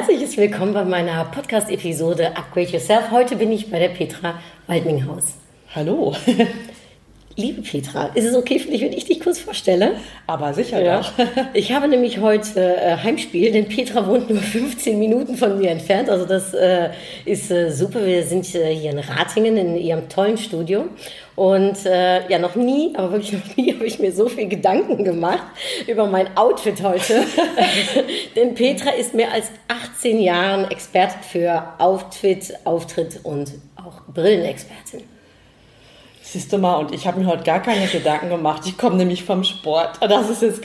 Herzliches Willkommen bei meiner Podcast-Episode Upgrade Yourself. Heute bin ich bei der Petra Waldminghaus. Hallo. Liebe Petra, ist es okay für dich, wenn ich dich kurz vorstelle? Aber sicher ja. Doch. Ich habe nämlich heute äh, Heimspiel, denn Petra wohnt nur 15 Minuten von mir entfernt. Also das äh, ist äh, super. Wir sind äh, hier in Ratingen in ihrem tollen Studio. Und äh, ja, noch nie, aber wirklich noch nie habe ich mir so viel Gedanken gemacht über mein Outfit heute. denn Petra ist mehr als 18 Jahren Expertin für Outfit, Auftritt und auch Brillenexpertin. Siehst du mal, und ich habe mir heute gar keine Gedanken gemacht. Ich komme nämlich vom Sport. Das ist jetzt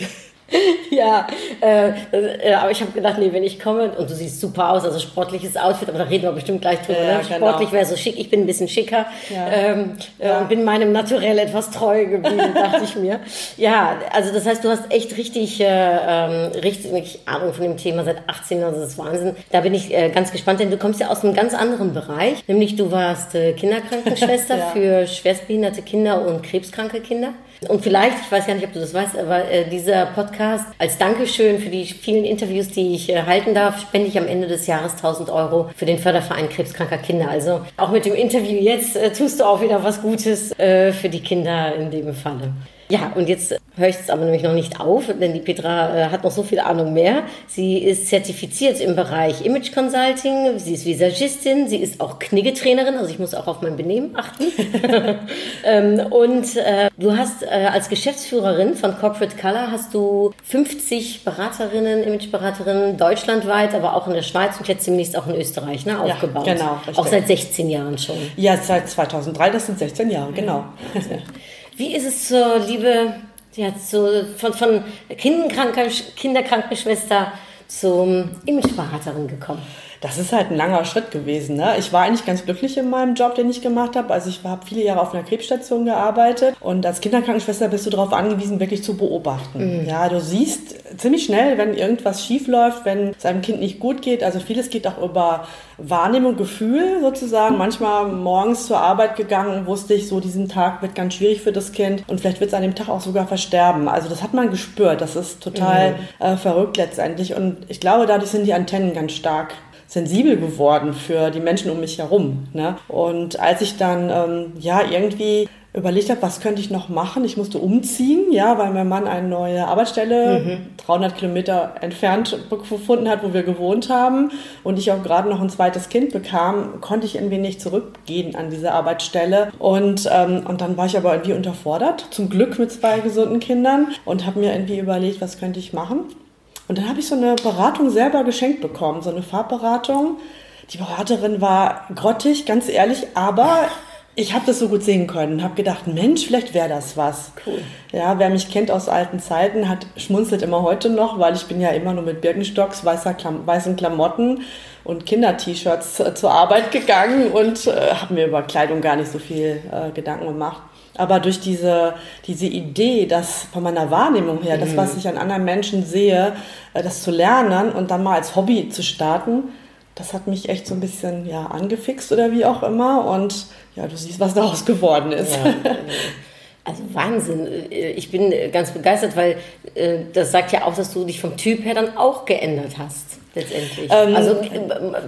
ja, äh, äh, aber ich habe gedacht, nee, wenn ich komme und du siehst super aus, also sportliches Outfit, aber da reden wir bestimmt gleich drüber. Ja, ne? genau. Sportlich wäre so schick, ich bin ein bisschen schicker ja. ähm, ja. und bin meinem Naturell etwas treu geblieben, dachte ich mir. Ja, also das heißt, du hast echt richtig, äh, ähm, richtig Ahnung von dem Thema seit 18 Jahren, also das ist Wahnsinn. Da bin ich äh, ganz gespannt, denn du kommst ja aus einem ganz anderen Bereich, nämlich du warst äh, Kinderkrankenschwester für schwerstbehinderte Kinder und krebskranke Kinder. Und vielleicht, ich weiß gar nicht, ob du das weißt, aber äh, dieser Podcast als Dankeschön für die vielen Interviews, die ich äh, halten darf, spende ich am Ende des Jahres 1000 Euro für den Förderverein krebskranker Kinder. Also auch mit dem Interview jetzt äh, tust du auch wieder was Gutes äh, für die Kinder in dem Falle. Ja, und jetzt höre ich es aber nämlich noch nicht auf, denn die Petra äh, hat noch so viel Ahnung mehr. Sie ist zertifiziert im Bereich Image Consulting, sie ist Visagistin, sie ist auch Kniggetrainerin, also ich muss auch auf mein Benehmen achten. ähm, und äh, du hast äh, als Geschäftsführerin von Corporate Color hast du 50 Beraterinnen, Imageberaterinnen deutschlandweit, aber auch in der Schweiz und jetzt demnächst auch in Österreich ne, aufgebaut. Ja, genau. Richtig. Auch seit 16 Jahren schon. Ja, seit 2003, das sind 16 Jahre, genau. Wie ist es zur Liebe, ja, zu, von, von Kinderkrankenschwester zum Imageberaterin gekommen? Das ist halt ein langer Schritt gewesen. Ne? Ich war eigentlich ganz glücklich in meinem Job, den ich gemacht habe. Also ich habe viele Jahre auf einer Krebsstation gearbeitet und als Kinderkrankenschwester bist du darauf angewiesen, wirklich zu beobachten. Mhm. Ja, du siehst ziemlich schnell, wenn irgendwas schief läuft, wenn es einem Kind nicht gut geht. Also vieles geht auch über Wahrnehmung, Gefühl sozusagen. Manchmal morgens zur Arbeit gegangen, wusste ich so, diesen Tag wird ganz schwierig für das Kind und vielleicht wird es an dem Tag auch sogar versterben. Also das hat man gespürt. Das ist total mhm. äh, verrückt letztendlich und ich glaube, dadurch sind die Antennen ganz stark sensibel geworden für die Menschen um mich herum. Ne? Und als ich dann ähm, ja irgendwie überlegt habe, was könnte ich noch machen. Ich musste umziehen, ja, weil mein Mann eine neue Arbeitsstelle mhm. 300 Kilometer entfernt gefunden hat, wo wir gewohnt haben und ich auch gerade noch ein zweites Kind bekam, konnte ich irgendwie nicht zurückgehen an diese Arbeitsstelle und ähm, und dann war ich aber irgendwie unterfordert, zum Glück mit zwei gesunden Kindern und habe mir irgendwie überlegt, was könnte ich machen und dann habe ich so eine Beratung selber geschenkt bekommen, so eine Farbberatung. Die Beraterin war grottig, ganz ehrlich, aber ich habe das so gut sehen können. Habe gedacht, Mensch, vielleicht wäre das was. Cool. Ja, wer mich kennt aus alten Zeiten, hat schmunzelt immer heute noch, weil ich bin ja immer nur mit Birkenstocks, weißer Klam weißen Klamotten und Kinder-T-Shirts zur Arbeit gegangen und äh, habe mir über Kleidung gar nicht so viel äh, Gedanken gemacht. Aber durch diese, diese Idee, dass von meiner Wahrnehmung her, mhm. das, was mhm. ich an anderen Menschen sehe, äh, das zu lernen und dann mal als Hobby zu starten, das hat mich echt so ein bisschen ja, angefixt oder wie auch immer. Und ja, du siehst, was daraus geworden ist. Ja, also Wahnsinn. Ich bin ganz begeistert, weil äh, das sagt ja auch, dass du dich vom Typ her dann auch geändert hast letztendlich. Ähm, also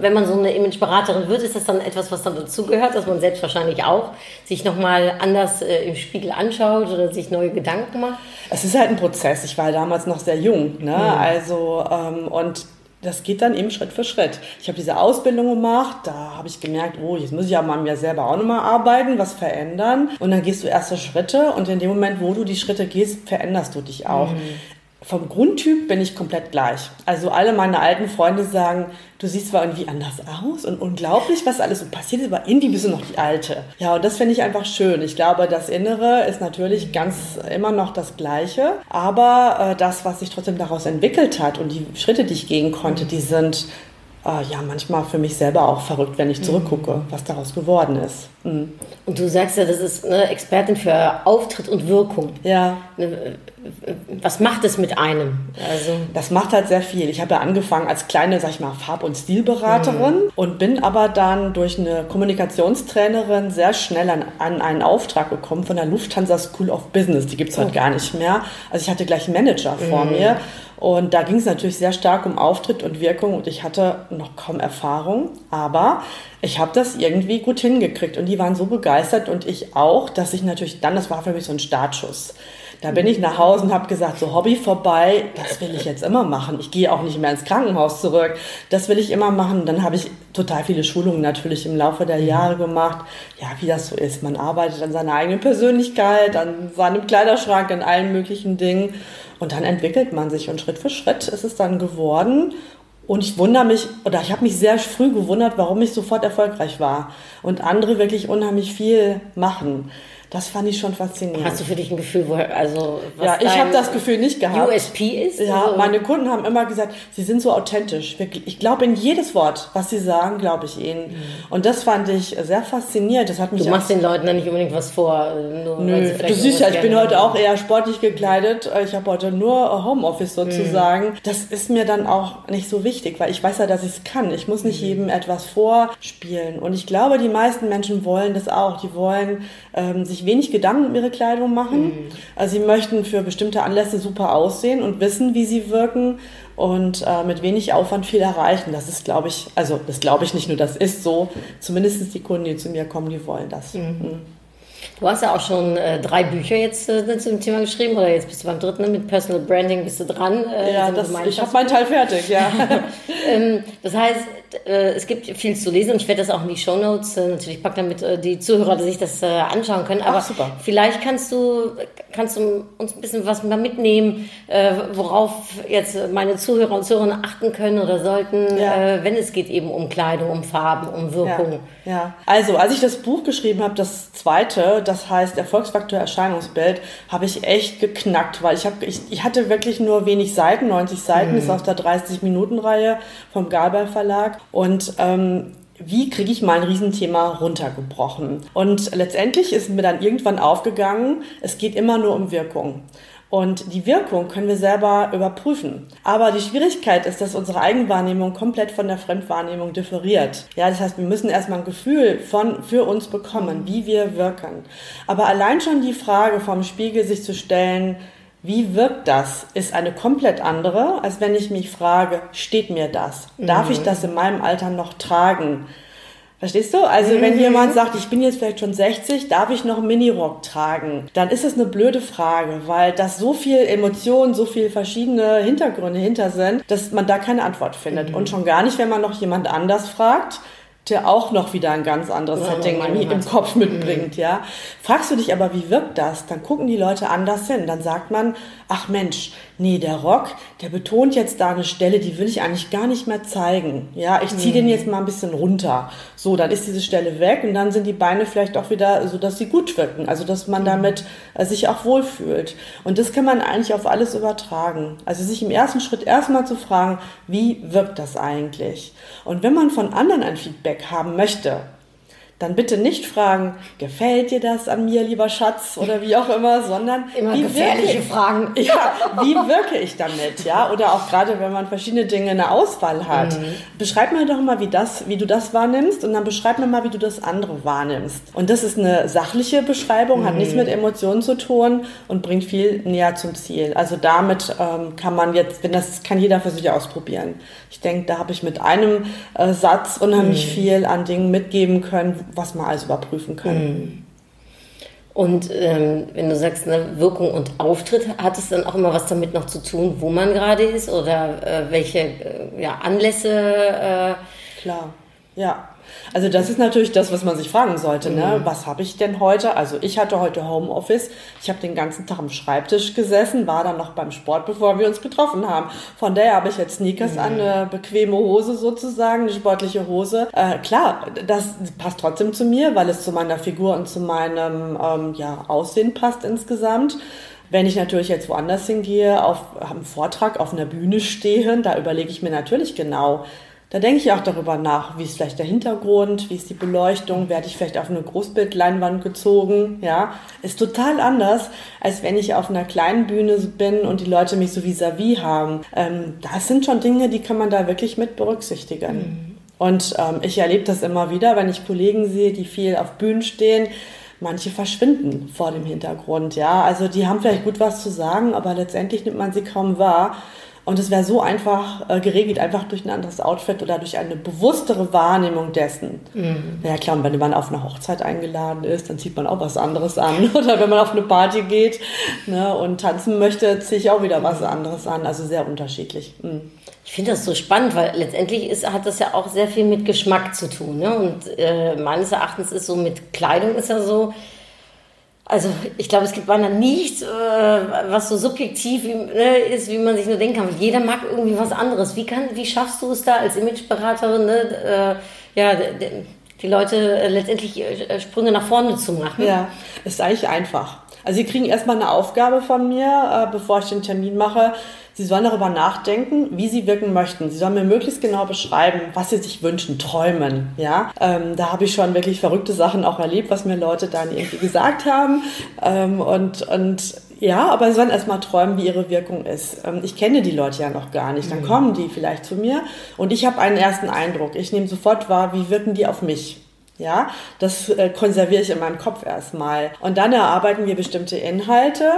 wenn man so eine Imageberaterin wird, ist das dann etwas, was dann dazugehört, dass man selbst wahrscheinlich auch sich nochmal anders äh, im Spiegel anschaut oder sich neue Gedanken macht? Es ist halt ein Prozess. Ich war damals noch sehr jung. Ne? Mhm. Also, ähm, und das geht dann eben Schritt für Schritt. Ich habe diese Ausbildung gemacht, da habe ich gemerkt, oh, jetzt muss ich ja mal mir selber auch nochmal arbeiten, was verändern. Und dann gehst du erste Schritte und in dem Moment, wo du die Schritte gehst, veränderst du dich auch. Mhm vom Grundtyp bin ich komplett gleich. Also alle meine alten Freunde sagen, du siehst zwar irgendwie anders aus und unglaublich, was alles so passiert ist, aber irgendwie bist du noch die Alte. Ja, und das finde ich einfach schön. Ich glaube, das Innere ist natürlich ganz immer noch das Gleiche, aber äh, das, was sich trotzdem daraus entwickelt hat und die Schritte, die ich gehen konnte, die sind äh, ja manchmal für mich selber auch verrückt, wenn ich zurückgucke, mhm. was daraus geworden ist. Mhm. Und du sagst ja, das ist eine Expertin für Auftritt und Wirkung. Ja. Ne, was macht es mit einem? Also das macht halt sehr viel. Ich habe ja angefangen als kleine, sag ich mal, Farb- und Stilberaterin mhm. und bin aber dann durch eine Kommunikationstrainerin sehr schnell an, an einen Auftrag gekommen von der Lufthansa School of Business. Die gibt es heute oh. gar nicht mehr. Also ich hatte gleich einen Manager mhm. vor mir und da ging es natürlich sehr stark um Auftritt und Wirkung und ich hatte noch kaum Erfahrung, aber ich habe das irgendwie gut hingekriegt und die waren so begeistert und ich auch, dass ich natürlich dann, das war für mich so ein Startschuss. Da bin ich nach Hause und habe gesagt, so Hobby vorbei, das will ich jetzt immer machen. Ich gehe auch nicht mehr ins Krankenhaus zurück. Das will ich immer machen. Dann habe ich total viele Schulungen natürlich im Laufe der mhm. Jahre gemacht. Ja, wie das so ist. Man arbeitet an seiner eigenen Persönlichkeit, an seinem Kleiderschrank, an allen möglichen Dingen. Und dann entwickelt man sich und Schritt für Schritt ist es dann geworden. Und ich wundere mich, oder ich habe mich sehr früh gewundert, warum ich sofort erfolgreich war und andere wirklich unheimlich viel machen. Das fand ich schon faszinierend. Hast du für dich ein Gefühl, wo, also was Ja, ich habe das Gefühl nicht gehabt. USP ist? Ja, also meine Kunden haben immer gesagt, sie sind so authentisch. Ich glaube in jedes Wort, was sie sagen, glaube ich ihnen. Mhm. Und das fand ich sehr faszinierend. Das hat mich du machst den Leuten dann nicht unbedingt was vor. Nur, Nö, du siehst ja, ich bin heute auch eher sportlich gekleidet. Ich habe heute nur Homeoffice sozusagen. Mhm. Das ist mir dann auch nicht so wichtig, weil ich weiß ja, dass ich es kann. Ich muss nicht mhm. jedem etwas vorspielen. Und ich glaube, die meisten Menschen wollen das auch. Die wollen ähm, sich wenig Gedanken um ihre Kleidung machen. Mhm. Also sie möchten für bestimmte Anlässe super aussehen und wissen, wie sie wirken und äh, mit wenig Aufwand viel erreichen. Das ist, glaube ich, also das glaube ich nicht nur, das ist so. Zumindest die Kunden, die zu mir kommen, die wollen das. Mhm. Mhm. Du hast ja auch schon äh, drei Bücher jetzt äh, zu dem Thema geschrieben oder jetzt bist du beim dritten mit Personal Branding bist du dran. Äh, ja, das, ich habe meinen Teil fertig, ja. ähm, das heißt, es gibt viel zu lesen und ich werde das auch in die Show Notes äh, natürlich packen, damit äh, die Zuhörer sich das anschauen können. Aber Ach, vielleicht kannst du, kannst du uns ein bisschen was mitnehmen, worauf jetzt meine Zuhörer und Zuhörer achten können oder sollten, ja. wenn es geht eben um Kleidung, um Farben, um Wirkung. Ja, ja. also als ich das Buch geschrieben habe, das zweite, das heißt Erfolgsfaktor Erscheinungsbild, habe ich echt geknackt, weil ich, hab, ich, ich hatte wirklich nur wenig Seiten, 90 Seiten, mhm. ist aus der 30-Minuten-Reihe vom Galbei Verlag und ähm, wie kriege ich mal ein Riesenthema runtergebrochen? Und letztendlich ist mir dann irgendwann aufgegangen, es geht immer nur um Wirkung. Und die Wirkung können wir selber überprüfen. Aber die Schwierigkeit ist, dass unsere Eigenwahrnehmung komplett von der Fremdwahrnehmung differiert. Ja, das heißt, wir müssen erstmal ein Gefühl von, für uns bekommen, wie wir wirken. Aber allein schon die Frage vom Spiegel sich zu stellen, wie wirkt das, ist eine komplett andere, als wenn ich mich frage, steht mir das? Darf mhm. ich das in meinem Alter noch tragen? Verstehst du? Also mhm. wenn jemand sagt, ich bin jetzt vielleicht schon 60, darf ich noch einen Minirock tragen? Dann ist es eine blöde Frage, weil das so viel Emotionen, so viel verschiedene Hintergründe hinter sind, dass man da keine Antwort findet. Mhm. Und schon gar nicht, wenn man noch jemand anders fragt, der auch noch wieder ein ganz anderes ja, Setting im, im Kopf mitbringt, mhm. ja. Fragst du dich aber, wie wirkt das? Dann gucken die Leute anders hin. Dann sagt man, ach Mensch, nee, der Rock, der betont jetzt da eine Stelle, die will ich eigentlich gar nicht mehr zeigen. Ja, ich ziehe mhm. den jetzt mal ein bisschen runter. So, dann ist diese Stelle weg und dann sind die Beine vielleicht auch wieder so, dass sie gut wirken. Also, dass man mhm. damit äh, sich auch wohlfühlt. Und das kann man eigentlich auf alles übertragen. Also, sich im ersten Schritt erstmal zu fragen, wie wirkt das eigentlich? Und wenn man von anderen ein Feedback haben möchte, dann bitte nicht fragen, gefällt dir das an mir, lieber Schatz, oder wie auch immer, sondern immer wie gefährliche ich, Fragen. Ja, wie wirke ich damit, ja? Oder auch gerade, wenn man verschiedene Dinge in der Auswahl hat. Mhm. Beschreib mir doch mal, wie das, wie du das wahrnimmst, und dann beschreib mir mal, wie du das andere wahrnimmst. Und das ist eine sachliche Beschreibung, mhm. hat nichts mhm. mit Emotionen zu tun und bringt viel näher zum Ziel. Also damit ähm, kann man jetzt, wenn das kann jeder für sich ausprobieren. Ich denke, da habe ich mit einem äh, Satz unheimlich mhm. viel an Dingen mitgeben können was man alles überprüfen kann. Mhm. Und ähm, wenn du sagst, ne, Wirkung und Auftritt, hat es dann auch immer was damit noch zu tun, wo man gerade ist oder äh, welche äh, ja, Anlässe? Äh Klar, ja. Also das ist natürlich das, was man sich fragen sollte. Ne? Mhm. Was habe ich denn heute? Also ich hatte heute Homeoffice. Ich habe den ganzen Tag am Schreibtisch gesessen, war dann noch beim Sport, bevor wir uns getroffen haben. Von daher habe ich jetzt Sneakers mhm. an, eine bequeme Hose sozusagen, eine sportliche Hose. Äh, klar, das passt trotzdem zu mir, weil es zu meiner Figur und zu meinem ähm, ja, Aussehen passt insgesamt. Wenn ich natürlich jetzt woanders hingehe, auf einem Vortrag auf einer Bühne stehe, da überlege ich mir natürlich genau, Da denke ich auch darüber nach, wie ist vielleicht der Hintergrund, wie ist die Beleuchtung, werde ich vielleicht auf eine Großbildleinwand gezogen, ja. Ist total anders, als wenn ich auf einer kleinen Bühne bin und die Leute mich so vis-à-vis -vis haben. Ähm, das sind schon Dinge, die kann man da wirklich mit berücksichtigen. Mhm. Und ähm, ich erlebe das immer wieder, wenn ich Kollegen sehe, die viel auf Bühnen stehen, manche verschwinden vor dem Hintergrund, ja. Also die haben vielleicht gut was zu sagen, aber letztendlich nimmt man sie kaum wahr. Und es wäre so einfach äh, geregelt, einfach durch ein anderes Outfit oder durch eine bewusstere Wahrnehmung dessen. Mhm. Ja klar, und wenn man auf eine Hochzeit eingeladen ist, dann zieht man auch was anderes an. Oder wenn man auf eine Party geht ne, und tanzen möchte, ziehe ich auch wieder was anderes an. Also sehr unterschiedlich. Mhm. Ich finde das so spannend, weil letztendlich ist, hat das ja auch sehr viel mit Geschmack zu tun. Ne? Und äh, meines Erachtens ist so mit Kleidung ist ja so, also ich glaube, es gibt beinahe nichts, äh, was so subjektiv ne, ist, wie man sich nur denken kann. Jeder mag irgendwie was anderes. Wie, kann, wie schaffst du es da als Imageberaterin, ne, äh, ja, die Leute äh, letztendlich Sprünge nach vorne zu machen? Ja, ist eigentlich einfach. Also sie kriegen erstmal eine Aufgabe von mir, bevor ich den Termin mache. Sie sollen darüber nachdenken, wie sie wirken möchten. Sie sollen mir möglichst genau beschreiben, was sie sich wünschen, träumen. Ja, ähm, da habe ich schon wirklich verrückte Sachen auch erlebt, was mir Leute dann irgendwie gesagt haben. Ähm, und, und ja, aber sie sollen erstmal träumen, wie ihre Wirkung ist. Ähm, ich kenne die Leute ja noch gar nicht. Dann mhm. kommen die vielleicht zu mir und ich habe einen ersten Eindruck. Ich nehme sofort wahr, wie wirken die auf mich. Ja, das äh, konserviere ich in meinem Kopf erstmal. Und dann erarbeiten wir bestimmte Inhalte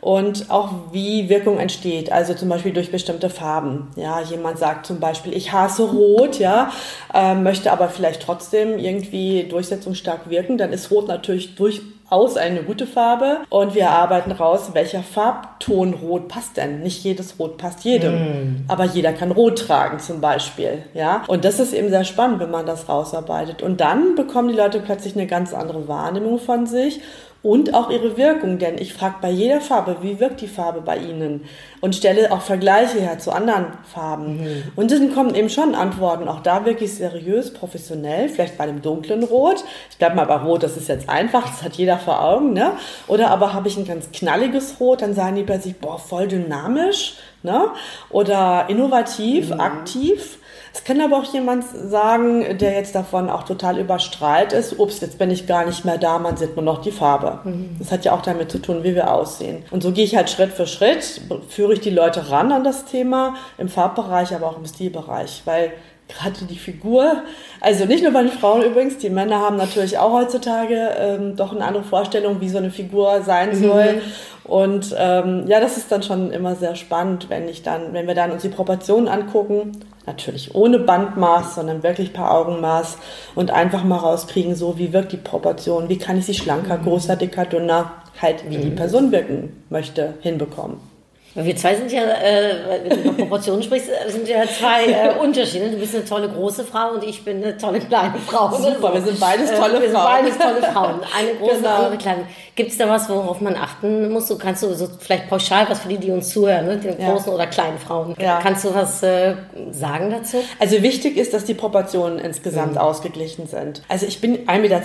und auch wie Wirkung entsteht. Also zum Beispiel durch bestimmte Farben. Ja, jemand sagt zum Beispiel, ich hasse Rot, ja, äh, möchte aber vielleicht trotzdem irgendwie durchsetzungsstark wirken. Dann ist Rot natürlich durch aus eine gute Farbe und wir arbeiten raus, welcher Farbton Rot passt denn. Nicht jedes Rot passt jedem, mm. aber jeder kann Rot tragen zum Beispiel, ja. Und das ist eben sehr spannend, wenn man das rausarbeitet. Und dann bekommen die Leute plötzlich eine ganz andere Wahrnehmung von sich und auch ihre Wirkung, denn ich frage bei jeder Farbe, wie wirkt die Farbe bei Ihnen und stelle auch Vergleiche her zu anderen Farben. Mhm. Und dann kommen eben schon Antworten, auch da wirklich seriös, professionell, vielleicht bei einem dunklen Rot. Ich bleibe mal bei Rot, das ist jetzt einfach, das hat jeder vor Augen, ne? Oder aber habe ich ein ganz knalliges Rot, dann sagen die bei sich, boah, voll dynamisch, ne? Oder innovativ, mhm. aktiv. Es kann aber auch jemand sagen, der jetzt davon auch total überstrahlt ist, ups, jetzt bin ich gar nicht mehr da, man sieht nur noch die Farbe. Mhm. Das hat ja auch damit zu tun, wie wir aussehen. Und so gehe ich halt Schritt für Schritt, führe ich die Leute ran an das Thema, im Farbbereich, aber auch im Stilbereich, weil gerade die Figur, also nicht nur bei den Frauen übrigens, die Männer haben natürlich auch heutzutage ähm, doch eine andere Vorstellung, wie so eine Figur sein mhm. soll. Mhm. Und ähm, ja, das ist dann schon immer sehr spannend, wenn ich dann, wenn wir dann uns die Proportionen angucken, natürlich ohne Bandmaß, sondern wirklich per Augenmaß und einfach mal rauskriegen, so wie wirkt die Proportion, wie kann ich sie schlanker, mhm. größer, dicker, dünner, halt wie die mhm. Person wirken möchte, hinbekommen. Wir zwei sind ja, äh, wenn du über Proportionen sprichst, äh, sind ja zwei äh, Unterschiede. Du bist eine tolle große Frau und ich bin eine tolle kleine Frau. Super, wir sind beides tolle äh, wir Frauen. Wir sind beides tolle Frauen. Eine große genau. andere kleine. Gibt es da was, worauf man achten muss? Du kannst du so vielleicht pauschal was für die, die uns zuhören, ne? den ja. großen oder kleinen Frauen. Ja. Kannst du was äh, sagen dazu? Also wichtig ist, dass die Proportionen insgesamt mhm. ausgeglichen sind. Also ich bin 1,82 Meter,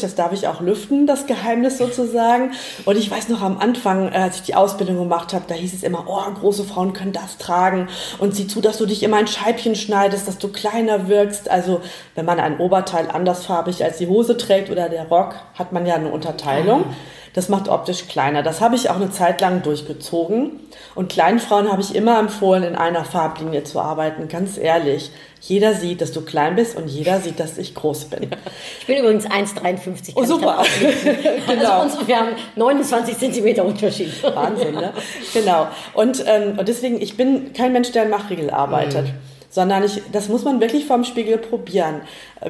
das darf ich auch lüften, das Geheimnis sozusagen. Und ich weiß noch am Anfang, äh, als ich die Ausbildung gemacht habe, da hieß es immer, oh, große Frauen können das tragen und sieh zu, dass du dich immer ein Scheibchen schneidest, dass du kleiner wirkst. Also wenn man ein Oberteil andersfarbig als die Hose trägt oder der Rock, hat man ja eine Unterteilung. Das macht optisch kleiner. Das habe ich auch eine Zeit lang durchgezogen. Und kleinen Frauen habe ich immer empfohlen, in einer Farblinie zu arbeiten. Ganz ehrlich. Jeder sieht, dass du klein bist und jeder sieht, dass ich groß bin. Ich bin übrigens 1,53. Oh, super. genau. Also uns, wir haben 29 Zentimeter Unterschied. Wahnsinn, ne? Genau. Und, ähm, und deswegen, ich bin kein Mensch, der im Machriegel arbeitet. Mhm sondern ich, das muss man wirklich vorm Spiegel probieren.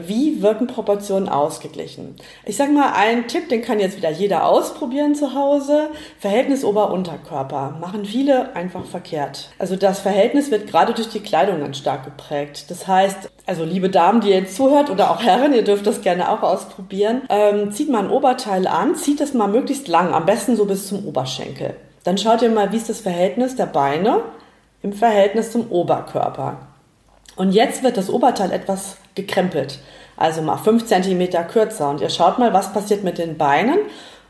Wie wirken Proportionen ausgeglichen? Ich sage mal einen Tipp, den kann jetzt wieder jeder ausprobieren zu Hause. Verhältnis Ober-Unterkörper machen viele einfach verkehrt. Also das Verhältnis wird gerade durch die Kleidung ganz stark geprägt. Das heißt, also liebe Damen, die jetzt zuhört oder auch Herren, ihr dürft das gerne auch ausprobieren, ähm, zieht mal ein Oberteil an, zieht es mal möglichst lang, am besten so bis zum Oberschenkel. Dann schaut ihr mal, wie ist das Verhältnis der Beine im Verhältnis zum Oberkörper. Und jetzt wird das Oberteil etwas gekrempelt, also mal fünf Zentimeter kürzer. Und ihr schaut mal, was passiert mit den Beinen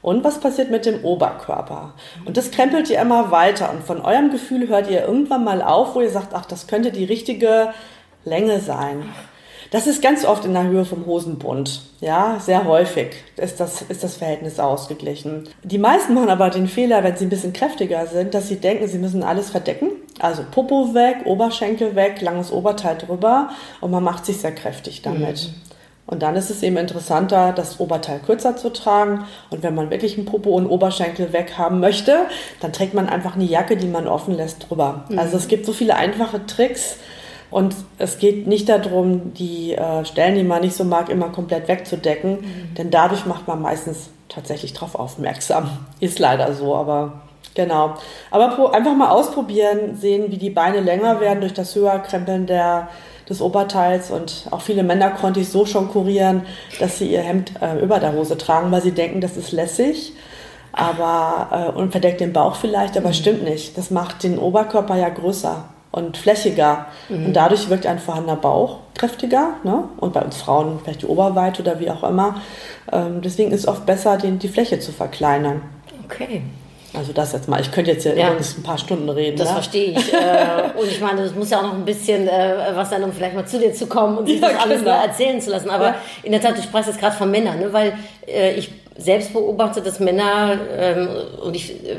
und was passiert mit dem Oberkörper. Und das krempelt ihr immer weiter. Und von eurem Gefühl hört ihr irgendwann mal auf, wo ihr sagt, ach, das könnte die richtige Länge sein. Das ist ganz oft in der Höhe vom Hosenbund. Ja, sehr häufig ist das, ist das Verhältnis ausgeglichen. Die meisten machen aber den Fehler, wenn sie ein bisschen kräftiger sind, dass sie denken, sie müssen alles verdecken. Also Popo weg, Oberschenkel weg, langes Oberteil drüber und man macht sich sehr kräftig damit. Mhm. Und dann ist es eben interessanter, das Oberteil kürzer zu tragen. Und wenn man wirklich einen Popo und Oberschenkel weg haben möchte, dann trägt man einfach eine Jacke, die man offen lässt, drüber. Mhm. Also es gibt so viele einfache Tricks, und es geht nicht darum, die äh, Stellen, die man nicht so mag, immer komplett wegzudecken, mhm. denn dadurch macht man meistens tatsächlich darauf aufmerksam. Ist leider so, aber genau. Aber einfach mal ausprobieren, sehen, wie die Beine länger werden durch das Höherkrempeln der, des Oberteils. Und auch viele Männer konnte ich so schon kurieren, dass sie ihr Hemd äh, über der Hose tragen, weil sie denken, das ist lässig. Aber, äh, und verdeckt den Bauch vielleicht, aber mhm. stimmt nicht. Das macht den Oberkörper ja größer und flächiger. Mhm. Und dadurch wirkt ein vorhandener Bauch kräftiger. Ne? Und bei uns Frauen vielleicht die Oberweite oder wie auch immer. Ähm, deswegen ist es oft besser, den, die Fläche zu verkleinern. Okay. Also das jetzt mal. Ich könnte jetzt hier ja. übrigens ein paar Stunden reden. Das ne? verstehe ich. äh, und ich meine, es muss ja auch noch ein bisschen äh, was sein, um vielleicht mal zu dir zu kommen und sich ja, das alles genau. erzählen zu lassen. Aber ja. in der Tat, du sprachst jetzt gerade von Männern, ne? weil äh, ich selbst beobachte, dass Männer, ähm, und ich, äh,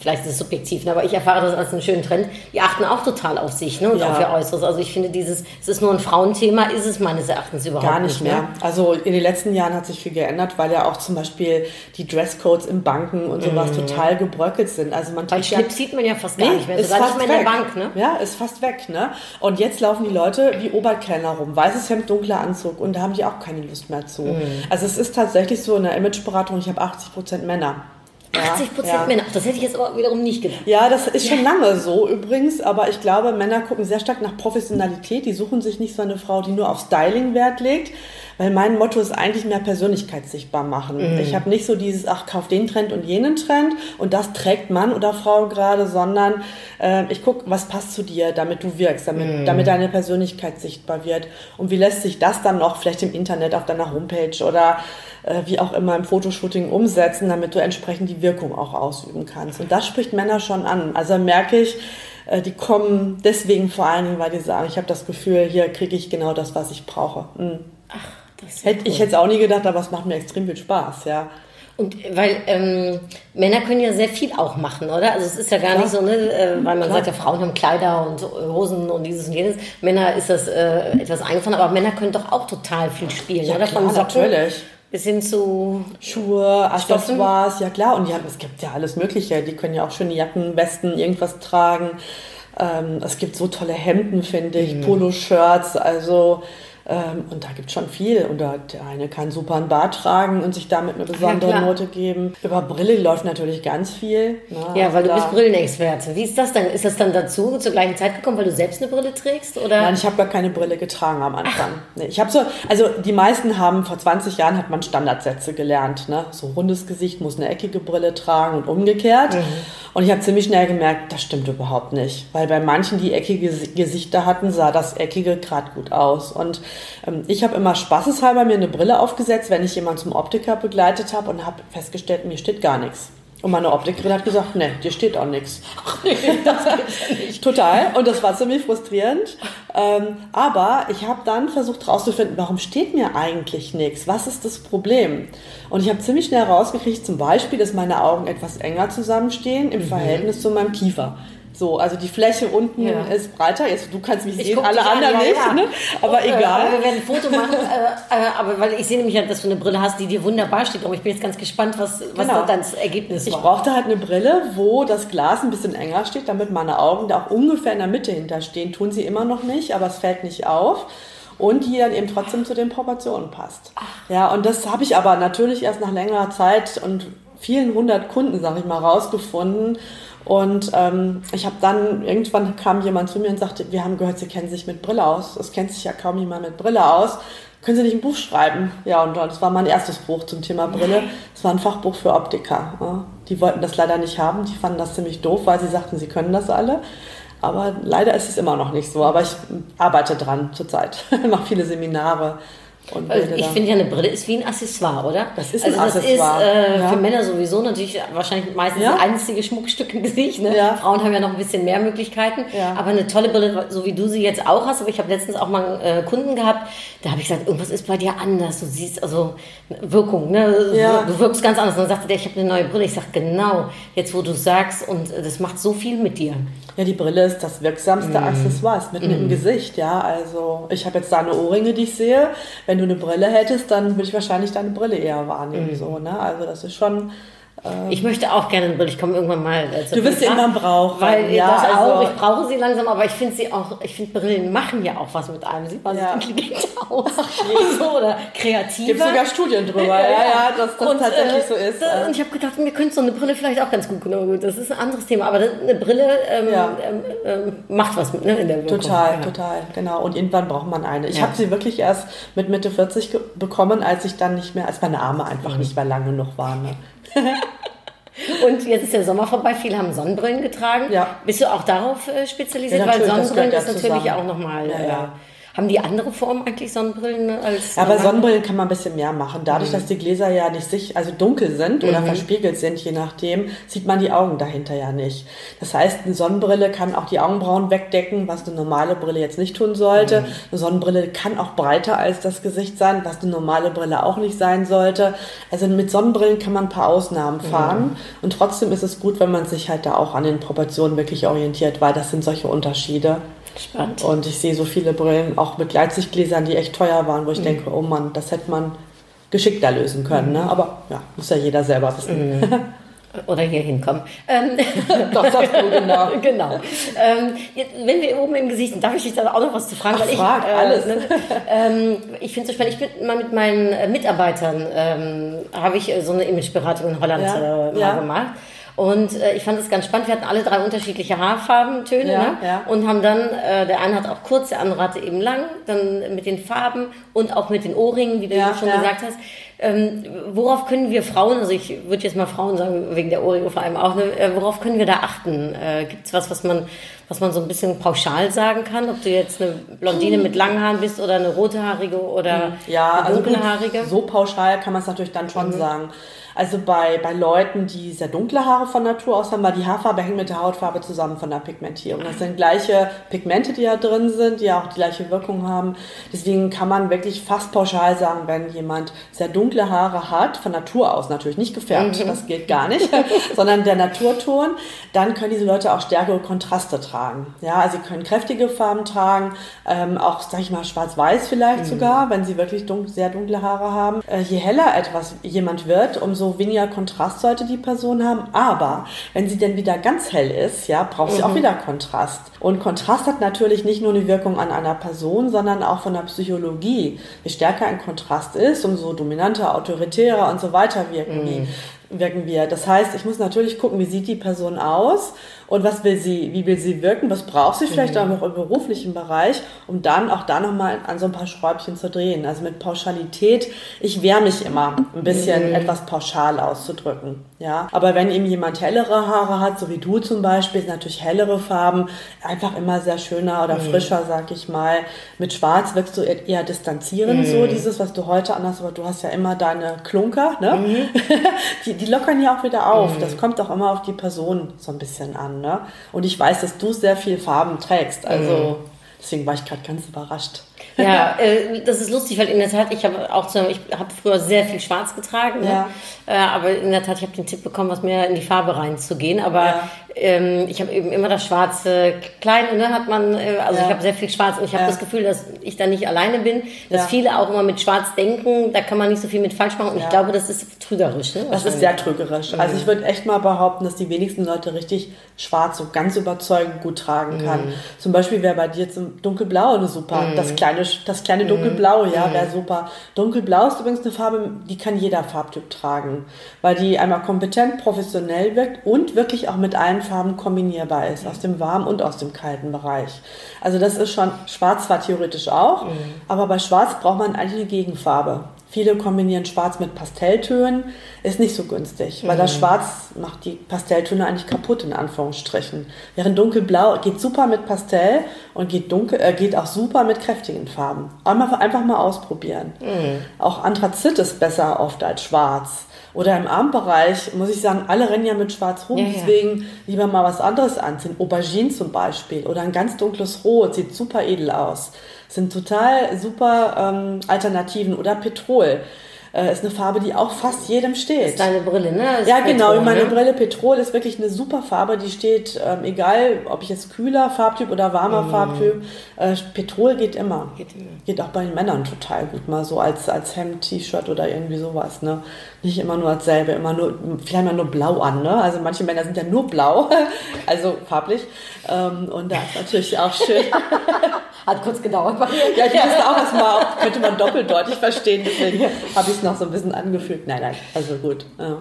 vielleicht ist es subjektiv, ne, aber ich erfahre das als einen schönen Trend, die achten auch total auf sich ne, und ja. auf ihr Äußeres. Also ich finde, dieses, es ist nur ein Frauenthema, ist es meines Erachtens überhaupt Gar nicht mehr. mehr. Also in den letzten Jahren hat sich viel geändert, weil ja auch zum Beispiel die Dresscodes in Banken und sowas mm. total gebröckelt sind. Also man Weil Schlips ja, sieht man ja fast gar nee, nicht mehr, sogar nicht mehr in der Bank. Ne? Ja, ist fast weg. Ne? Und jetzt laufen die Leute wie Oberkellner rum, weißes Hemd, dunkler Anzug und da haben die auch keine Lust mehr zu. Mm. Also es ist tatsächlich so in der Imageberatung, ich habe 80 Prozent Männer. 80 Prozent ja. Männer. Das hätte ich jetzt aber wiederum nicht gedacht. Ja, das ist schon lange so übrigens, aber ich glaube, Männer gucken sehr stark nach Professionalität. Die suchen sich nicht so eine Frau, die nur auf Styling Wert legt, weil mein Motto ist eigentlich mehr Persönlichkeit sichtbar machen. Mhm. Ich habe nicht so dieses, ach, kauf den Trend und jenen Trend und das trägt Mann oder Frau gerade, sondern äh, ich gucke, was passt zu dir, damit du wirkst, damit, mhm. damit deine Persönlichkeit sichtbar wird. Und wie lässt sich das dann noch vielleicht im Internet auf deiner Homepage oder äh, wie auch immer im Fotoshooting umsetzen, damit du entsprechend die Wirkung auch ausüben kannst. Und das spricht Männer schon an. Also merke ich, äh, die kommen deswegen vor allen Dingen, weil die sagen, ich habe das Gefühl, hier kriege ich genau das, was ich brauche. Mhm. Ach, Hätt, cool. Ich hätte es auch nie gedacht, aber es macht mir extrem viel Spaß, ja. Und weil ähm, Männer können ja sehr viel auch machen, oder? Also es ist ja gar Klar. nicht so, ne, äh, weil man Klar. sagt ja, Frauen haben Kleider und Hosen und dieses und jenes. Männer ist das äh, etwas eingefahren, aber Männer können doch auch total viel spielen, ja, oder? Klar, Von natürlich bis hin zu Schuhe, Accessoires, ja klar. Und die haben, es gibt ja alles Mögliche. Die können ja auch schöne Jacken, Westen, irgendwas tragen. Ähm, es gibt so tolle Hemden, finde ich, mhm. Poloshirts. Also ähm, und da gibt es schon viel. Und der eine kann super ein Bart tragen und sich damit eine besondere ja, Note geben. Über Brille läuft natürlich ganz viel. Ne? Ja, weil du bist Brillenexperte. Wie ist das dann? Ist das dann dazu zur gleichen Zeit gekommen, weil du selbst eine Brille trägst? Oder? Nein, ich habe gar keine Brille getragen am Anfang. Nee, ich habe so, also die meisten haben, vor 20 Jahren hat man Standardsätze gelernt. Ne? So rundes Gesicht muss eine eckige Brille tragen und umgekehrt. Mhm. Und ich habe ziemlich schnell gemerkt, das stimmt überhaupt nicht. Weil bei manchen, die eckige Gesichter hatten, sah das Eckige gerade gut aus. Und ich habe immer spaßeshalber mir eine Brille aufgesetzt, wenn ich jemanden zum Optiker begleitet habe und habe festgestellt, mir steht gar nichts. Und meine Optikerin hat gesagt, ne, dir steht auch nichts. Nee. Total. Und das war ziemlich frustrierend. Ähm, aber ich habe dann versucht herauszufinden, warum steht mir eigentlich nichts? Was ist das Problem? Und ich habe ziemlich schnell herausgekriegt, zum Beispiel, dass meine Augen etwas enger zusammenstehen im mhm. Verhältnis zu meinem Kiefer. So, also die Fläche unten ja. ist breiter. Jetzt, du kannst mich ich sehen, alle anderen an, nicht. Ja. Ne? Aber Und, egal. Äh, wir werden ein Foto machen. äh, äh, aber weil ich sehe nämlich, dass du eine Brille hast, die dir wunderbar steht. Aber ich bin jetzt ganz gespannt, was, was genau. dann das Ergebnis war. Ich brauchte halt eine Brille, wo das Glas ein bisschen enger steht, damit meine Augen da auch ungefähr in der Mitte hinterstehen. Tun sie immer noch nicht, aber es fällt nicht auf und die dann eben trotzdem zu den Proportionen passt. Ja, und das habe ich aber natürlich erst nach längerer Zeit und vielen hundert Kunden, sage ich mal, rausgefunden. Und ähm, ich habe dann, irgendwann kam jemand zu mir und sagte, wir haben gehört, Sie kennen sich mit Brille aus. Es kennt sich ja kaum jemand mit Brille aus. Können Sie nicht ein Buch schreiben? Ja, und das war mein erstes Buch zum Thema Brille. Es war ein Fachbuch für Optiker. Ja. Die wollten das leider nicht haben. Die fanden das ziemlich doof, weil sie sagten, sie können das alle. Aber leider ist es immer noch nicht so. Aber ich arbeite dran zurzeit. Ich mache viele Seminare Und also ich finde ja, eine Brille ist wie ein Accessoire, oder? Das ist also ein Accessoire. Das ist äh, ja. für Männer sowieso natürlich wahrscheinlich meistens ja. das einzige Schmuckstück im Gesicht. Ne? Ja. Frauen haben ja noch ein bisschen mehr Möglichkeiten. Aber eine tolle Brille, so wie du sie jetzt auch hast. Aber ich habe letztens auch mal einen äh, Kunden gehabt, da habe ich gesagt, irgendwas ist bei dir anders. Du siehst also Wirkung, ne? Du wirkst ganz anders. Und dann sagte der, ich habe eine neue Brille. Ich sage, genau, jetzt wo du sagst und äh, das macht so viel mit dir. Ja, die Brille ist das wirksamste mm. Accessoire, ist mitten mm. im Gesicht, ja. Also ich habe jetzt da eine Ohrringe, die ich sehe. Wenn du eine Brille hättest, dann würde ich wahrscheinlich deine Brille eher wahrnehmen, mm. so, ne? Also das ist schon ähm, ich möchte auch gerne eine Brille. Ich komme irgendwann mal. Äh, du wirst sie irgendwann brauchen. Weil ja, das also auch. Ich brauche sie langsam, aber ich finde sie auch. Ich finde Brillen machen ja auch was mit einem. Sieht man ja. intelligent aus so, oder kreativ. Gibt sogar Studien drüber. ja, ja, dass das und, tatsächlich äh, so ist. Da, und ich habe gedacht, mir könnte so eine Brille vielleicht auch ganz gut genommen. Das ist ein anderes Thema, aber eine Brille ähm, ja. ähm, ähm, macht was mit ne, in der Wirkung. Total, total, genau. Und irgendwann braucht man eine. Ich habe sie wirklich erst mit Mitte 40 bekommen, als ich dann nicht mehr, als meine Arme einfach mhm. nicht mehr lang genug waren. Ne? Und jetzt ist der Sommer vorbei, viele haben Sonnenbrillen getragen. Ja. Bist du auch darauf äh, spezialisiert? Ja, Weil Sonnenbrillen ist natürlich zusammen. auch nochmal. Ja. Äh, haben die andere Form eigentlich Sonnenbrillen als? Ja, bei Sonnenbrillen kann man ein bisschen mehr machen. Dadurch, mhm. dass die Gläser ja nicht sich, also dunkel sind oder mhm. verspiegelt sind, je nachdem, sieht man die Augen dahinter ja nicht. Das heißt, eine Sonnenbrille kann auch die Augenbrauen wegdecken, was eine normale Brille jetzt nicht tun sollte. Mhm. Eine Sonnenbrille kann auch breiter als das Gesicht sein, was eine normale Brille auch nicht sein sollte. Also mit Sonnenbrillen kann man ein paar Ausnahmen mhm. fahren. Und trotzdem ist es gut, wenn man sich halt da auch an den Proportionen wirklich orientiert, weil das sind solche Unterschiede. Spannend. Und ich sehe so viele Brillen, auch mit Gleitsichtgläsern, die echt teuer waren, wo ich mhm. denke, oh Mann, das hätte man geschickter lösen können. Ne? Mhm. Aber ja, muss ja jeder selber wissen. Mhm. Oder hier hinkommen. Ähm, das sagst du, genau. genau. Ähm, jetzt, wenn wir oben im Gesicht sind, darf ich dich da auch noch was zu fragen? Ach, frag, ich, äh, alles. Ne, ähm, ich finde es so spannend, ich bin mal mit meinen äh, Mitarbeitern, ähm, habe ich äh, so eine Imageberatung in Holland ja. äh, ja. gemacht. Und äh, ich fand es ganz spannend. Wir hatten alle drei unterschiedliche Haarfarbentöne ja, ne? ja. und haben dann, äh, der eine hat auch kurz, der andere hatte eben lang, dann mit den Farben und auch mit den Ohrringen, wie du ja, schon gesagt hast. Ähm, worauf können wir Frauen, also ich würde jetzt mal Frauen sagen, wegen der Ohrringe vor allem auch, ne, äh, worauf können wir da achten? Äh, Gibt es was, was man, was man so ein bisschen pauschal sagen kann? Ob du jetzt eine Blondine mit langen Haaren bist oder eine rothaarige oder ja, eine dunkelhaarige? Also gut, so pauschal kann man es natürlich dann schon mhm. sagen. Also bei, bei Leuten, die sehr dunkle Haare von Natur aus haben, weil die Haarfarbe hängt mit der Hautfarbe zusammen von der Pigmentierung. Das sind gleiche Pigmente, die da drin sind, die auch die gleiche Wirkung haben. Deswegen kann man wirklich fast pauschal sagen, wenn jemand sehr dunkle Haare hat, von Natur aus natürlich nicht gefärbt, mhm. das geht gar nicht, sondern der Naturton, dann können diese Leute auch stärkere Kontraste tragen. Ja, also sie können kräftige Farben tragen, ähm, auch, sag ich mal, schwarz-weiß vielleicht mhm. sogar, wenn sie wirklich dun sehr dunkle Haare haben. Äh, je heller etwas jemand wird, umso umso weniger Kontrast sollte die Person haben. Aber wenn sie denn wieder ganz hell ist, ja, braucht sie mhm. auch wieder Kontrast. Und Kontrast hat natürlich nicht nur eine Wirkung an einer Person, sondern auch von der Psychologie. Je stärker ein Kontrast ist, umso dominanter, autoritärer und so weiter wirken mhm. die wirken wir. Das heißt, ich muss natürlich gucken, wie sieht die Person aus und was will sie, wie will sie wirken, was braucht sie vielleicht mhm. auch noch im beruflichen Bereich, um dann auch da nochmal an so ein paar Schräubchen zu drehen. Also mit Pauschalität, ich wehre mich immer, ein bisschen mhm. etwas pauschal auszudrücken. Ja, aber wenn eben jemand hellere Haare hat, so wie du zum Beispiel, sind natürlich hellere Farben einfach immer sehr schöner oder mhm. frischer, sag ich mal. Mit Schwarz wirkst du eher distanzierend, so mhm. dieses, was du heute anders, aber du hast ja immer deine Klunker, ne? Mhm. die, die lockern ja auch wieder auf. Das kommt auch immer auf die Person so ein bisschen an. Ne? Und ich weiß, dass du sehr viel Farben trägst. Also mhm. deswegen war ich gerade ganz überrascht. Ja, äh, das ist lustig, weil in der Tat, ich habe auch zu, ich habe früher sehr viel Schwarz getragen, ne? ja. äh, aber in der Tat, ich habe den Tipp bekommen, was mehr in die Farbe reinzugehen. Aber ja ähm, ich habe eben immer das schwarze Kleine, ne, hat man, äh, also ja. ich habe sehr viel Schwarz und ich habe ja. das Gefühl, dass ich da nicht alleine bin, dass ja. viele auch immer mit Schwarz denken, da kann man nicht so viel mit falsch machen und ich glaube, das ist trügerisch. Ne, das ist sehr trügerisch. Mhm. Also ich würde echt mal behaupten, dass die wenigsten Leute richtig Schwarz so ganz überzeugend gut tragen kann. Mhm. Zum Beispiel wäre bei dir zum Dunkelblau eine super, mhm. das kleine, das kleine mhm. Dunkelblau, ja, wäre mhm. super. Dunkelblau ist übrigens eine Farbe, die kann jeder Farbtyp tragen, weil die einmal kompetent, professionell wirkt und wirklich auch mit allen Farben kombinierbar ist, aus dem warmen und aus dem kalten Bereich. Also das ist schon, schwarz zwar theoretisch auch, mhm. aber bei schwarz braucht man eigentlich eine Gegenfarbe Viele kombinieren Schwarz mit Pastelltönen, ist nicht so günstig, weil mhm. das Schwarz macht die Pastelltöne eigentlich kaputt, in Anführungsstrichen. Während dunkelblau geht super mit Pastell und geht, dunkel, äh, geht auch super mit kräftigen Farben. Einfach, einfach mal ausprobieren. Mhm. Auch Anthrazit ist besser oft als Schwarz. Oder im Armbereich, muss ich sagen, alle rennen ja mit schwarz rum, ja, deswegen ja. lieber mal was anderes anziehen. Aubergine zum Beispiel oder ein ganz dunkles Rot, sieht super edel aus. Sind total super ähm, Alternativen. Oder Petrol äh, ist eine Farbe, die auch fast jedem steht. Ist deine Brille, ne? Das ja, genau. Petrol, meine ne? Brille Petrol ist wirklich eine super Farbe. Die steht, ähm, egal ob ich jetzt kühler Farbtyp oder warmer mm. Farbtyp, äh, Petrol geht immer. geht immer. Geht auch bei den Männern total gut. Mal so als, als Hemd, T-Shirt oder irgendwie sowas. Ne? Nicht immer nur dasselbe, immer nur, vielleicht mal nur blau an. Ne? Also manche Männer sind ja nur blau, also farblich. Ähm, und da ist natürlich auch schön. Hat kurz gedauert bei mir. Ja, ich wusste auch erstmal, könnte man doppeldeutig verstehen, deswegen habe ich es noch so ein bisschen angefügt. Nein, nein, also gut. Ja.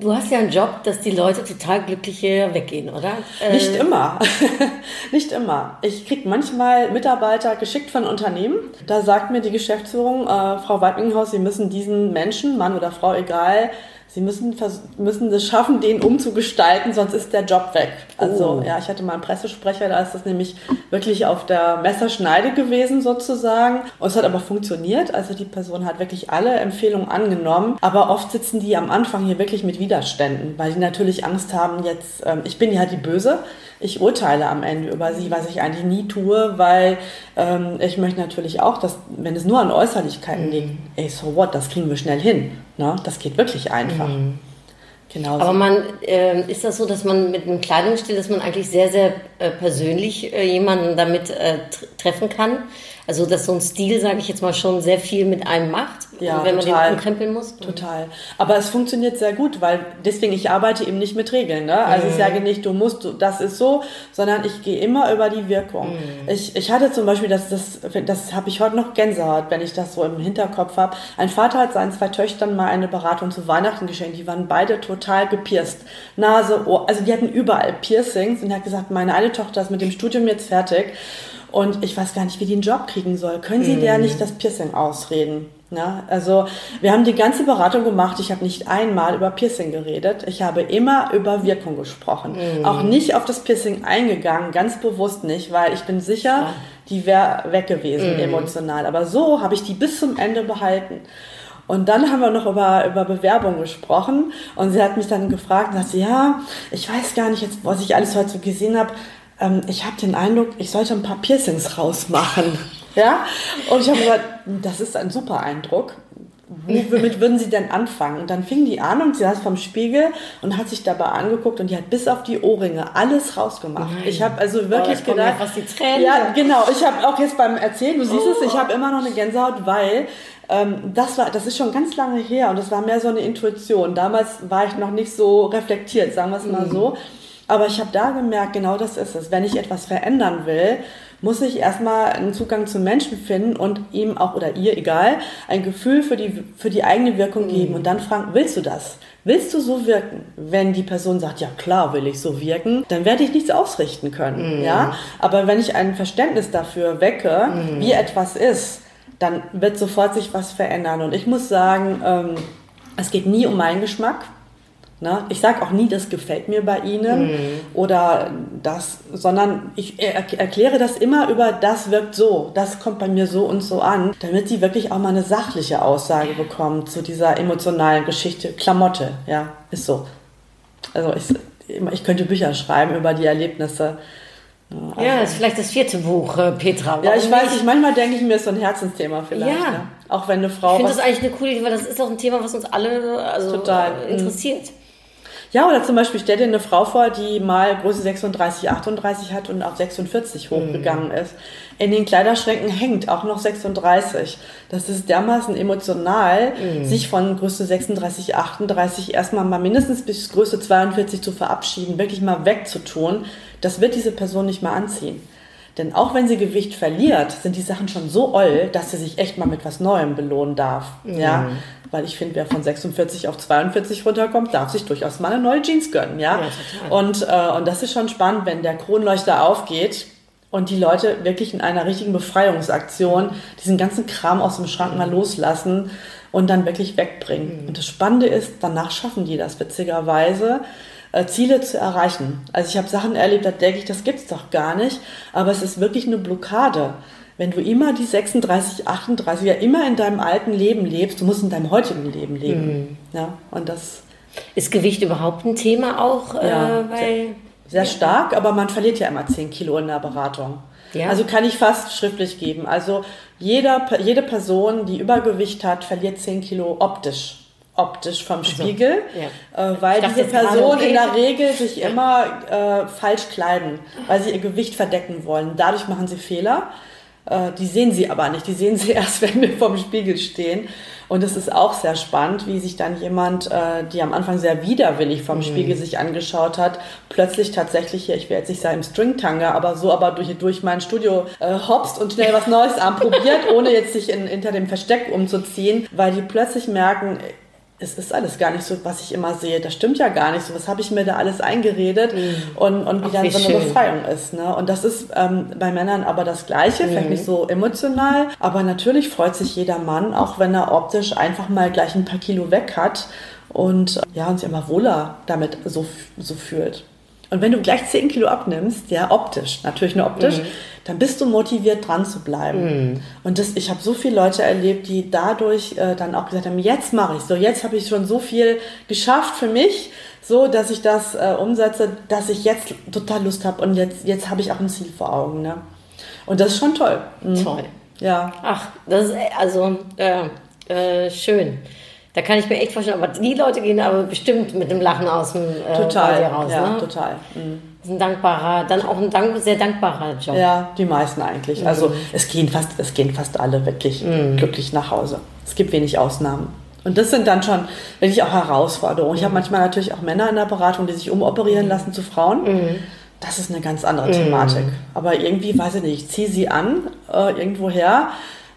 Du hast ja einen Job, dass die Leute total glücklich hier weggehen, oder? Nicht äh, immer. Nicht immer. Ich kriege manchmal Mitarbeiter geschickt von Unternehmen. Da sagt mir die Geschäftsführung, äh, Frau Weidminghaus, Sie müssen diesen Menschen, Mann oder Frau, egal, Sie müssen, müssen es schaffen, den umzugestalten, sonst ist der Job weg. Also, oh. ja, ich hatte mal einen Pressesprecher, da ist das nämlich wirklich auf der Messerschneide gewesen sozusagen. Und es hat aber funktioniert. Also, die Person hat wirklich alle Empfehlungen angenommen. Aber oft sitzen die am Anfang hier wirklich mit Widerständen, weil die natürlich Angst haben, jetzt, ähm, ich bin ja die Böse ich urteile am Ende über sie, was ich eigentlich nie tue, weil ähm, ich möchte natürlich auch, dass, wenn es nur an Äußerlichkeiten mhm. liegt, ey, so what, das kriegen wir schnell hin. Ne? Das geht wirklich einfach. Mhm. Genau. Aber man äh, ist das so, dass man mit einem Kleidungsstil, dass man eigentlich sehr, sehr äh, persönlich äh, jemanden damit äh, treffen kann. Also, dass so ein Stil, sage ich jetzt mal, schon sehr viel mit einem macht, ja, wenn man total. den umkrempeln muss. Total. Aber es funktioniert sehr gut, weil deswegen, ich arbeite eben nicht mit Regeln. Ne? Also, mhm. ich sage nicht, du musst, das ist so, sondern ich gehe immer über die Wirkung. Mhm. Ich, ich hatte zum Beispiel, das, das, das habe ich heute noch Gänsehaut, wenn ich das so im Hinterkopf habe. Ein Vater hat seinen zwei Töchtern mal eine Beratung zu Weihnachten geschenkt. Die waren beide total gepierst. Nase, Ohr, also die hatten überall Piercings und er hat gesagt, meine eine Tochter ist mit dem Studium jetzt fertig. Und ich weiß gar nicht, wie die einen Job kriegen soll. Können Sie mm. der nicht das Piercing ausreden? Ja, also wir haben die ganze Beratung gemacht. Ich habe nicht einmal über Piercing geredet. Ich habe immer über Wirkung gesprochen. Mm. Auch nicht auf das Piercing eingegangen, ganz bewusst nicht, weil ich bin sicher, die wäre weg gewesen mm. emotional. Aber so habe ich die bis zum Ende behalten. Und dann haben wir noch über, über Bewerbung gesprochen und sie hat mich dann gefragt und sagte, ja, ich weiß gar nicht jetzt, was ich alles heute so gesehen habe, ähm, ich habe den Eindruck, ich sollte ein paar Piercings rausmachen. Ja? Und ich habe gesagt, das ist ein super Eindruck. Womit würden Sie denn anfangen? Und dann fing die an und sie saß vom Spiegel und hat sich dabei angeguckt und die hat bis auf die Ohrringe alles rausgemacht. Nein. Ich habe also wirklich oh, gedacht, fast die Tränen. ja genau. Ich habe auch jetzt beim Erzählen, du siehst oh. es, ich habe immer noch eine Gänsehaut, weil ähm, das war, das ist schon ganz lange her und das war mehr so eine Intuition. Damals war ich noch nicht so reflektiert, sagen wir es mal mhm. so. Aber ich habe da gemerkt, genau das ist es. Wenn ich etwas verändern will, muss ich erstmal einen Zugang zum Menschen finden und ihm auch oder ihr, egal, ein Gefühl für die, für die eigene Wirkung geben mhm. und dann fragen, willst du das? Willst du so wirken? Wenn die Person sagt, ja klar will ich so wirken, dann werde ich nichts ausrichten können. Mhm. Ja? Aber wenn ich ein Verständnis dafür wecke, mhm. wie etwas ist, dann wird sofort sich was verändern. Und ich muss sagen, ähm, es geht nie um meinen Geschmack. Ne? Ich sage auch nie, das gefällt mir bei Ihnen mhm. oder das, sondern ich er erkläre das immer über, das wirkt so, das kommt bei mir so und so an, damit Sie wirklich auch mal eine sachliche Aussage bekommen zu dieser emotionalen Geschichte. Klamotte, ja, ist so. Also ich, ich könnte Bücher schreiben über die Erlebnisse. Also, ja, das ist vielleicht das vierte Buch, äh, Petra. Warum ja, ich weiß nicht, manchmal denke ich mir, ist so ein Herzensthema vielleicht. Ja. Ne? Auch wenn eine Frau. Ich finde das eigentlich eine coole Idee, weil das ist auch ein Thema, was uns alle also, Total. interessiert. Mhm. Ja, oder zum Beispiel stell dir eine Frau vor, die mal Größe 36, 38 hat und auf 46 hochgegangen mhm. ist. In den Kleiderschränken hängt auch noch 36. Das ist dermaßen emotional, mhm. sich von Größe 36, 38 erstmal mal mindestens bis Größe 42 zu verabschieden, wirklich mal wegzutun. Das wird diese Person nicht mehr anziehen. Denn auch wenn sie Gewicht verliert, sind die Sachen schon so oll, dass sie sich echt mal mit was Neuem belohnen darf. Mhm. Ja, weil ich finde, wer von 46 auf 42 runterkommt, darf sich durchaus mal eine neue Jeans gönnen. Ja, ja und, äh, und das ist schon spannend, wenn der Kronleuchter aufgeht und die Leute wirklich in einer richtigen Befreiungsaktion diesen ganzen Kram aus dem Schrank mal loslassen und dann wirklich wegbringen. Mhm. Und das Spannende ist, danach schaffen die das witzigerweise. Äh, Ziele zu erreichen. Also ich habe Sachen erlebt, da denke ich, das gibt's doch gar nicht, aber es ist wirklich eine Blockade. Wenn du immer die 36, 38 ja immer in deinem alten Leben lebst, du musst in deinem heutigen Leben leben. Mhm. Ja, und das ist Gewicht überhaupt ein Thema auch? Äh, ja, äh, weil, sehr, sehr stark, aber man verliert ja immer 10 Kilo in der Beratung. Ja. Also kann ich fast schriftlich geben. Also jeder, jede Person, die Übergewicht hat, verliert 10 Kilo optisch optisch vom Spiegel, ja. äh, weil diese Personen okay. in der Regel sich ja. immer äh, falsch kleiden, weil sie ihr Gewicht verdecken wollen. Dadurch machen sie Fehler. Äh, die sehen sie aber nicht. Die sehen sie erst, wenn wir vorm Spiegel stehen. Und es ist auch sehr spannend, wie sich dann jemand, äh, die am Anfang sehr widerwillig vom mhm. Spiegel sich angeschaut hat, plötzlich tatsächlich hier, ich will jetzt nicht sagen im Stringtanga, aber so aber durch, durch mein Studio äh, hopst und schnell was Neues anprobiert, ohne jetzt sich in, hinter dem Versteck umzuziehen, weil die plötzlich merken, es ist alles gar nicht so, was ich immer sehe. Das stimmt ja gar nicht so. Was habe ich mir da alles eingeredet? Mhm. Und, und wie Ach, dann wie so eine schön. Befreiung ist. Ne? Und das ist ähm, bei Männern aber das Gleiche, mhm. vielleicht nicht so emotional. Aber natürlich freut sich jeder Mann, auch wenn er optisch einfach mal gleich ein paar Kilo weg hat und ja, und sich immer wohler damit so, so fühlt. Und wenn du gleich 10 Kilo abnimmst, ja, optisch, natürlich nur optisch, mhm. dann bist du motiviert dran zu bleiben. Mhm. Und das, ich habe so viele Leute erlebt, die dadurch äh, dann auch gesagt haben, jetzt mache ich so, jetzt habe ich schon so viel geschafft für mich, so dass ich das äh, umsetze, dass ich jetzt total Lust habe und jetzt, jetzt habe ich auch ein Ziel vor Augen. Ne? Und das ist schon toll. Mhm. Toll. Ja. Ach, das ist also äh, äh schön. Da kann ich mir echt vorstellen, aber die Leute gehen aber bestimmt mit dem Lachen aus dem äh, total, raus. Ja, ne? total. Mhm. Das ist ein dankbarer, dann auch ein dank, sehr dankbarer Job. Ja, die meisten eigentlich. Mhm. Also es gehen fast, es gehen fast alle wirklich mhm. glücklich nach Hause. Es gibt wenig Ausnahmen. Und das sind dann schon wirklich auch Herausforderungen. Ich habe mhm. manchmal natürlich auch Männer in der Beratung, die sich umoperieren lassen zu Frauen. Mhm. Das ist eine ganz andere Thematik. Aber irgendwie, weiß ich nicht, ich ziehe sie an, äh, irgendwo her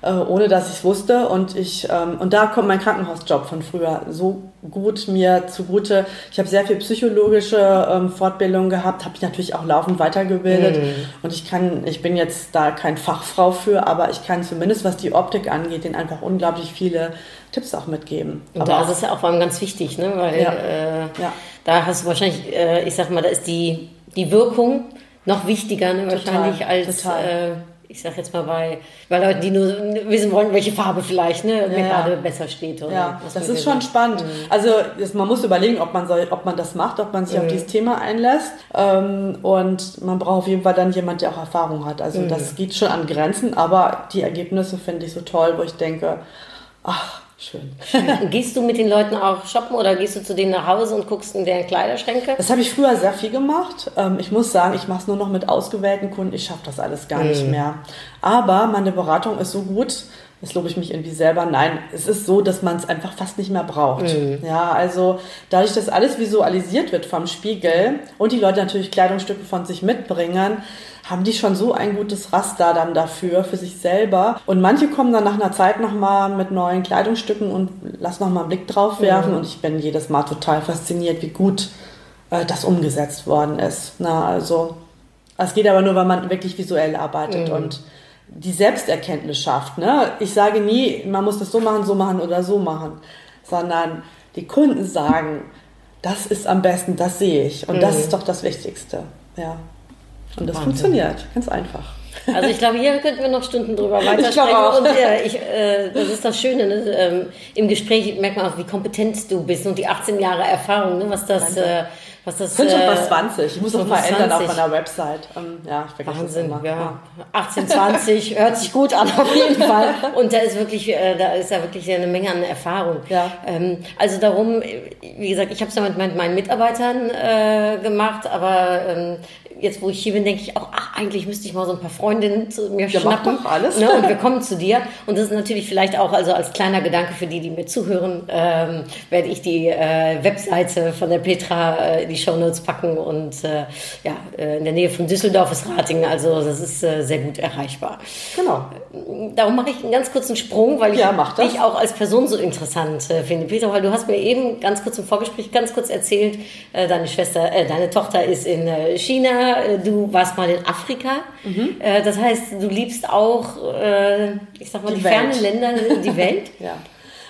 äh, ohne dass ich es wusste. Und ich ähm, und da kommt mein Krankenhausjob von früher so gut mir zugute. Ich habe sehr viel psychologische ähm, Fortbildung gehabt, habe mich natürlich auch laufend weitergebildet. Mhm. Und ich kann, ich bin jetzt da kein Fachfrau für, aber ich kann zumindest, was die Optik angeht, den einfach unglaublich viele Tipps auch mitgeben. Und aber da ist es ja auch vor allem ganz wichtig, ne? Weil ja. Äh, ja. da hast du wahrscheinlich, äh, ich sag mal, da ist die, die Wirkung noch wichtiger, ne? wahrscheinlich total, als. Total. Ich sag jetzt mal bei, bei Leuten, die nur wissen wollen, welche Farbe vielleicht ne, mir ja. gerade besser steht. Oder ja, das ist schon spannend. Mhm. Also das, man muss überlegen, ob man, soll, ob man das macht, ob man sich mhm. auf dieses Thema einlässt. Ähm, und man braucht auf jeden Fall dann jemand, der auch Erfahrung hat. Also mhm. das geht schon an Grenzen, aber die Ergebnisse finde ich so toll, wo ich denke, ach, Schön. gehst du mit den Leuten auch shoppen oder gehst du zu denen nach Hause und guckst in deren Kleiderschränke? Das habe ich früher sehr viel gemacht. Ähm, ich muss sagen, ich mache es nur noch mit ausgewählten Kunden. Ich schaffe das alles gar mm. nicht mehr. Aber meine Beratung ist so gut, das lobe ich mich irgendwie selber. Nein, es ist so, dass man es einfach fast nicht mehr braucht. Mhm. Ja, also dadurch, dass alles visualisiert wird vom Spiegel und die Leute natürlich Kleidungsstücke von sich mitbringen, haben die schon so ein gutes Raster dann dafür, für sich selber. Und manche kommen dann nach einer Zeit nochmal mit neuen Kleidungsstücken und lassen nochmal einen Blick drauf werfen. Mhm. Und ich bin jedes Mal total fasziniert, wie gut äh, das umgesetzt worden ist. Na, also, es geht aber nur, weil man wirklich visuell arbeitet mhm. und die Selbsterkenntnis schafft. Ne? Ich sage nie, man muss das so machen, so machen oder so machen, sondern die Kunden sagen, das ist am besten, das sehe ich. Und mhm. das ist doch das Wichtigste. Ja. Und das Wahnsinn. funktioniert, ganz einfach. Also ich glaube, hier könnten wir noch Stunden drüber weitersprechen. Ich. Und ja, ich, äh, das ist das Schöne. Ne? Ähm, Im Gespräch merkt man auch, wie kompetent du bist und die 18 Jahre Erfahrung, ne? was das... Äh, was das, sind schon fast äh, 20. Ich muss noch verändern auf meiner Website. Um, ja, ich Wahnsinn, ja. 18, 20 hört sich gut an auf jeden Fall. Und da ist wirklich, äh, da ist ja wirklich eine Menge an Erfahrung. Ja. Ähm, also darum, wie gesagt, ich habe es ja mit meinen Mitarbeitern äh, gemacht, aber ähm, jetzt, wo ich hier bin, denke ich auch, ach, eigentlich müsste ich mal so ein paar Freundinnen zu mir ja, schnappen. Mach doch alles. Ne, und wir kommen zu dir. Und das ist natürlich vielleicht auch, also als kleiner Gedanke für die, die mir zuhören, ähm, werde ich die äh, Webseite von der Petra äh, in die Shownotes packen. Und äh, ja, äh, in der Nähe von Düsseldorf ist Ratingen, also das ist äh, sehr gut erreichbar. Genau. Darum mache ich einen ganz kurzen Sprung, weil ich ja, dich auch als Person so interessant äh, finde. Petra, weil du hast mir eben ganz kurz im Vorgespräch ganz kurz erzählt, deine Schwester, deine Tochter ist in China China, äh, du warst mal in Afrika. Mhm. Äh, das heißt, du liebst auch, äh, ich sag mal, die, die fernen Länder, die Welt. ja.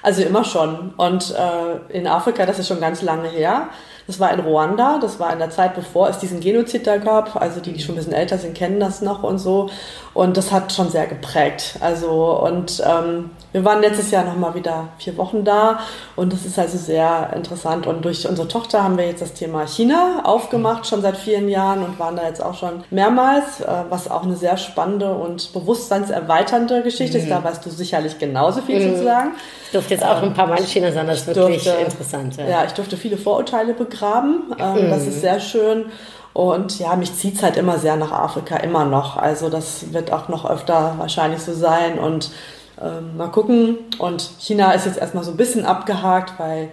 Also immer schon. Und äh, in Afrika, das ist schon ganz lange her. Das war in Ruanda, das war in der Zeit, bevor es diesen Genozid da gab. Also die, die schon ein bisschen älter sind, kennen das noch und so. Und das hat schon sehr geprägt. Also und ähm, wir waren letztes Jahr nochmal wieder vier Wochen da und das ist also sehr interessant. Und durch unsere Tochter haben wir jetzt das Thema China aufgemacht, schon seit vielen Jahren und waren da jetzt auch schon mehrmals, äh, was auch eine sehr spannende und bewusstseinserweiternde Geschichte mhm. ist. Da weißt du sicherlich genauso viel mhm. zu sagen. Ich durfte jetzt auch ein paar Mal in China sein, das ist wirklich durfte, interessant. Ja. ja. ich durfte viele Vorurteile begraben. Ähm, mhm. Das ist sehr schön. Und ja, mich zieht es halt immer sehr nach Afrika, immer noch. Also das wird auch noch öfter wahrscheinlich so sein. Und ähm, mal gucken. Und China ist jetzt erstmal so ein bisschen abgehakt, weil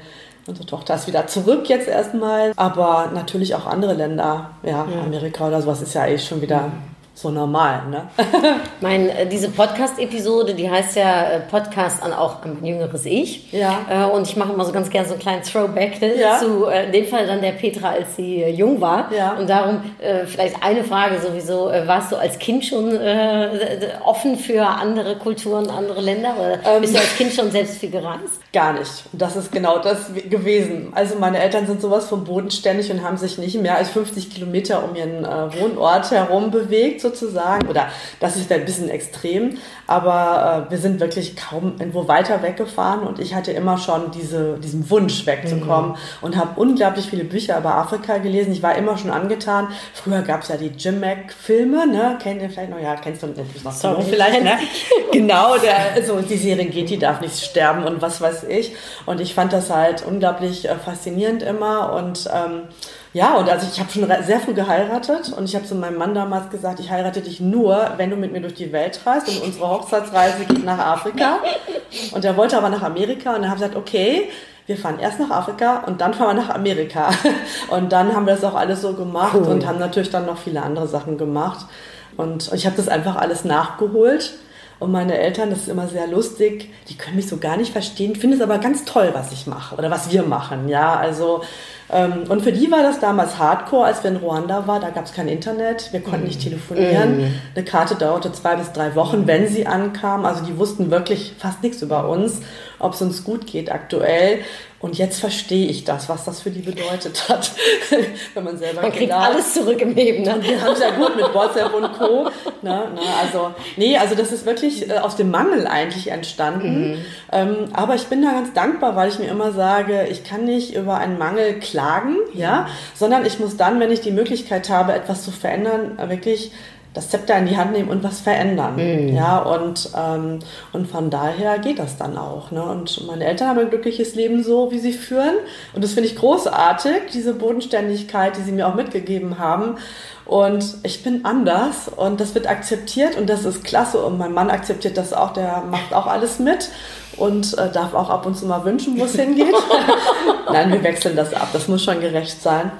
unsere Tochter ist wieder zurück jetzt erstmal. Aber natürlich auch andere Länder, ja, ja. Amerika oder sowas ist ja eh schon wieder so normal, ne? mein, äh, diese Podcast-Episode, die heißt ja äh, Podcast an auch mein jüngeres Ich. Ja. Äh, und ich mache immer so ganz gerne so einen kleinen Throwback ne, ja. zu, in dem Fall dann der Petra, als sie jung war. Ja. Und darum vielleicht eine Frage sowieso, warst du als Kind schon offen für andere Kulturen, andere Länder? Oder ähm, bist du als Kind schon selbst viel gereist? Gar nicht. Das ist genau das gewesen. Also meine Eltern sind sowas vom bodenständig und haben sich nicht mehr als 50 Kilometer um ihren Wohnort herum bewegt sozusagen. Oder das ist ein bisschen extrem, aber äh, wir sind wirklich kaum irgendwo weiter weggefahren und ich hatte immer schon diese, diesen Wunsch wegzukommen mhm. und habe unglaublich viele Bücher über Afrika gelesen. Ich war immer schon angetan. Früher gab es ja die Jim Mac-Filme, ne? Kennt ihr vielleicht noch? Ja, kennst du noch? Sorry, vielleicht, ne? genau, der, so die Serengeti darf nicht sterben und was weiß ich. Und ich fand das halt unglaublich äh, faszinierend immer und ähm, ja, und also ich habe schon sehr früh geheiratet und ich habe zu meinem Mann damals gesagt, ich heirate dich nur, wenn du mit mir durch die Welt reist und unsere Hochzeitsreise geht nach Afrika. Und er wollte aber nach Amerika und dann habe ich gesagt, okay, wir fahren erst nach Afrika und dann fahren wir nach Amerika. Und dann haben wir das auch alles so gemacht cool. und haben natürlich dann noch viele andere Sachen gemacht. Und ich habe das einfach alles nachgeholt. Und meine Eltern, das ist immer sehr lustig, die können mich so gar nicht verstehen, finden es aber ganz toll, was ich mache oder was wir machen. Ja, also und für die war das damals Hardcore, als wir in Ruanda waren. Da gab es kein Internet, wir konnten nicht telefonieren. Mm. Eine Karte dauerte zwei bis drei Wochen, wenn sie ankam. Also die wussten wirklich fast nichts über uns, ob es uns gut geht aktuell. Und jetzt verstehe ich das, was das für die bedeutet hat, wenn man selber Man kriegt Kinder alles zurück im Leben. Ne? Wir haben es ja gut mit WhatsApp und Co. Ne, ne, also, nee, also das ist wirklich äh, aus dem Mangel eigentlich entstanden. Mhm. Ähm, aber ich bin da ganz dankbar, weil ich mir immer sage, ich kann nicht über einen Mangel klagen, ja, sondern ich muss dann, wenn ich die Möglichkeit habe, etwas zu verändern, wirklich das Zepter in die Hand nehmen und was verändern. Mhm. Ja, und, ähm, und von daher geht das dann auch. Ne? Und meine Eltern haben ein glückliches Leben so, wie sie führen. Und das finde ich großartig, diese Bodenständigkeit, die sie mir auch mitgegeben haben. Und ich bin anders und das wird akzeptiert und das ist klasse. Und mein Mann akzeptiert das auch, der macht auch alles mit und äh, darf auch ab und zu mal wünschen, wo es hingeht. Nein, wir wechseln das ab. Das muss schon gerecht sein.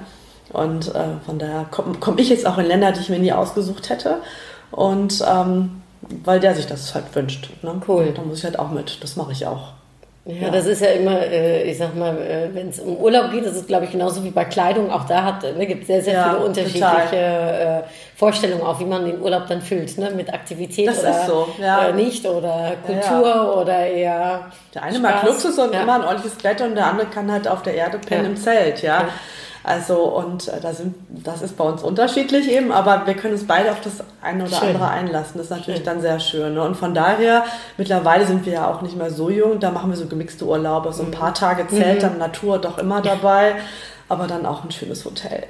Und äh, von daher komme komm ich jetzt auch in Länder, die ich mir nie ausgesucht hätte. Und ähm, weil der sich das halt wünscht. Ne? Cool. Da muss ich halt auch mit. Das mache ich auch. Ja, ja, das ist ja immer, äh, ich sag mal, äh, wenn es um Urlaub geht, das ist, glaube ich, genauso wie bei Kleidung. Auch da hat, ne, gibt es sehr, sehr ja, viele unterschiedliche äh, Vorstellungen, auch wie man den Urlaub dann füllt, ne? mit Aktivität das oder so, ja. äh, nicht oder Kultur oder eher. Der eine Spaß. mag Luxus und immer ein ordentliches Bett und der andere kann halt auf der Erde pennen im Zelt, ja. Also und äh, da sind, das ist bei uns unterschiedlich eben, aber wir können uns beide auf das eine oder schön. andere einlassen. Das ist natürlich schön. dann sehr schön. Ne? Und von daher, mittlerweile sind wir ja auch nicht mehr so jung, da machen wir so gemixte Urlaube, so ein paar mhm. Tage Zelt, mhm. dann Natur doch immer dabei aber dann auch ein schönes Hotel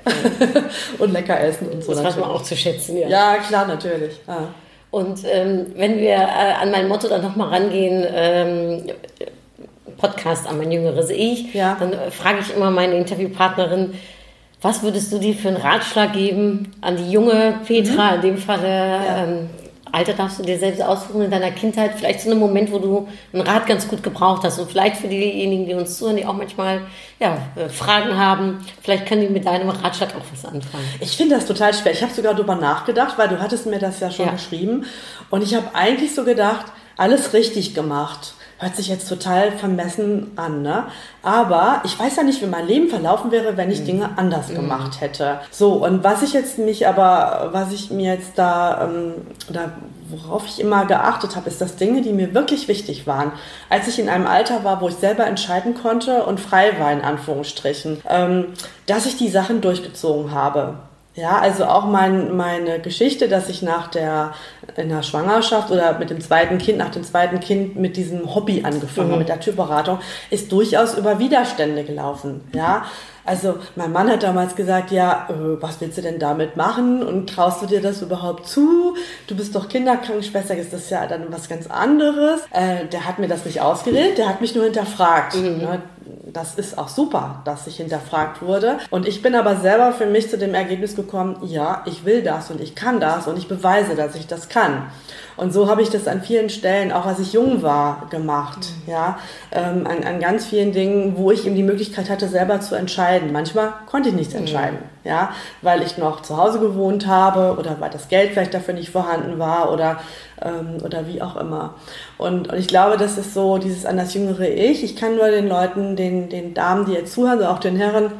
und lecker essen und so. Das weiß man auch zu schätzen, ja. Ja, klar, natürlich. Ja. Und ähm, wenn wir äh, an mein Motto dann nochmal rangehen, ähm, Podcast an mein jüngeres Ich, ja. dann äh, frage ich immer meine Interviewpartnerin, was würdest du dir für einen Ratschlag geben an die junge Petra, mhm. in dem Falle, ja. ähm, Alter darfst du dir selbst aussuchen in deiner Kindheit, vielleicht zu einem Moment, wo du einen Rat ganz gut gebraucht hast und vielleicht für diejenigen, die uns zuhören, die auch manchmal ja, äh, Fragen haben, vielleicht können die mit deinem Ratschlag auch was anfangen. Ich finde das total schwer. Ich habe sogar darüber nachgedacht, weil du hattest mir das ja schon ja. geschrieben und ich habe eigentlich so gedacht, alles richtig gemacht hört sich jetzt total vermessen an, ne? Aber ich weiß ja nicht, wie mein Leben verlaufen wäre, wenn ich mhm. Dinge anders mhm. gemacht hätte. So, und was ich jetzt mich aber, was ich mir jetzt da, ähm, da worauf ich immer geachtet habe, ist, dass Dinge, die mir wirklich wichtig waren, als ich in einem Alter war, wo ich selber entscheiden konnte und frei war, in Anführungsstrichen, ähm, dass ich die Sachen durchgezogen habe. Ja, also auch mein, meine Geschichte, dass ich nach der, in der Schwangerschaft oder mit dem zweiten Kind, nach dem zweiten Kind mit diesem Hobby angefangen mhm. mit der Typberatung, ist durchaus über Widerstände gelaufen. Ja, also mein Mann hat damals gesagt, ja, äh, was willst du denn damit machen und traust du dir das überhaupt zu? Du bist doch Kinderkrankenschwester, ist das ja dann was ganz anderes. Äh, der hat mir das nicht ausgeredet, der hat mich nur hinterfragt. Mhm. Ne? Das ist auch super, dass ich hinterfragt wurde. Und ich bin aber selber für mich zu dem Ergebnis gekommen, ja, ich will das und ich kann das und ich beweise, dass ich das kann. Und so habe ich das an vielen Stellen, auch als ich jung war, gemacht. Mhm. Ja, ähm, an, an ganz vielen Dingen, wo ich eben die Möglichkeit hatte, selber zu entscheiden. Manchmal konnte ich nichts mhm. entscheiden, ja, weil ich noch zu Hause gewohnt habe oder weil das Geld vielleicht dafür nicht vorhanden war oder ähm, oder wie auch immer. Und, und ich glaube, das ist so dieses an das jüngere Ich. Ich kann nur den Leuten, den, den Damen, die jetzt zuhören, also auch den Herren,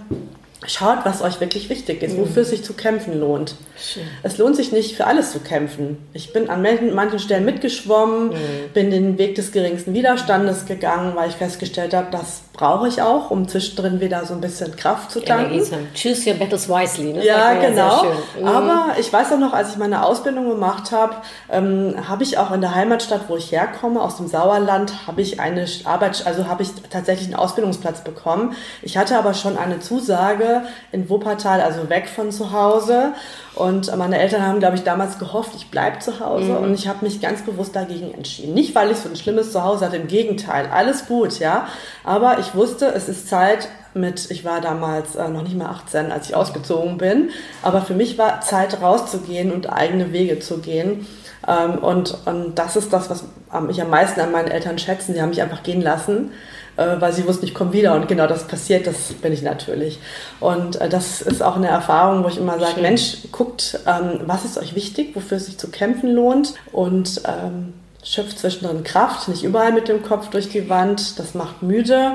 Schaut, was euch wirklich wichtig ist, wofür es sich zu kämpfen lohnt. Schön. Es lohnt sich nicht für alles zu kämpfen. Ich bin an manchen Stellen mitgeschwommen, mhm. bin den Weg des geringsten Widerstandes gegangen, weil ich festgestellt habe, das brauche ich auch, um zwischendrin wieder so ein bisschen Kraft zu tanken. Choose your battles wisely. Ne? Ja, genau. Mhm. Aber ich weiß auch noch, als ich meine Ausbildung gemacht habe, ähm, habe ich auch in der Heimatstadt, wo ich herkomme, aus dem Sauerland, habe ich eine Arbeit, also habe ich tatsächlich einen Ausbildungsplatz bekommen. Ich hatte aber schon eine Zusage in Wuppertal, also weg von zu Hause. Und meine Eltern haben, glaube ich, damals gehofft, ich bleibe zu Hause. Mhm. Und ich habe mich ganz bewusst dagegen entschieden. Nicht, weil ich so ein schlimmes Zuhause hatte, im Gegenteil. Alles gut, ja. Aber ich wusste, es ist Zeit mit, ich war damals äh, noch nicht mal 18, als ich ausgezogen bin. Aber für mich war Zeit rauszugehen und eigene Wege zu gehen. Ähm, und, und das ist das, was mich am meisten an meinen Eltern schätzen. Sie haben mich einfach gehen lassen äh, weil sie wussten, ich komme wieder und genau das passiert, das bin ich natürlich. Und äh, das ist auch eine Erfahrung, wo ich immer sage, Mensch, guckt, ähm, was ist euch wichtig, wofür es sich zu kämpfen lohnt und ähm, schöpft zwischendrin Kraft, nicht überall mit dem Kopf durch die Wand, das macht müde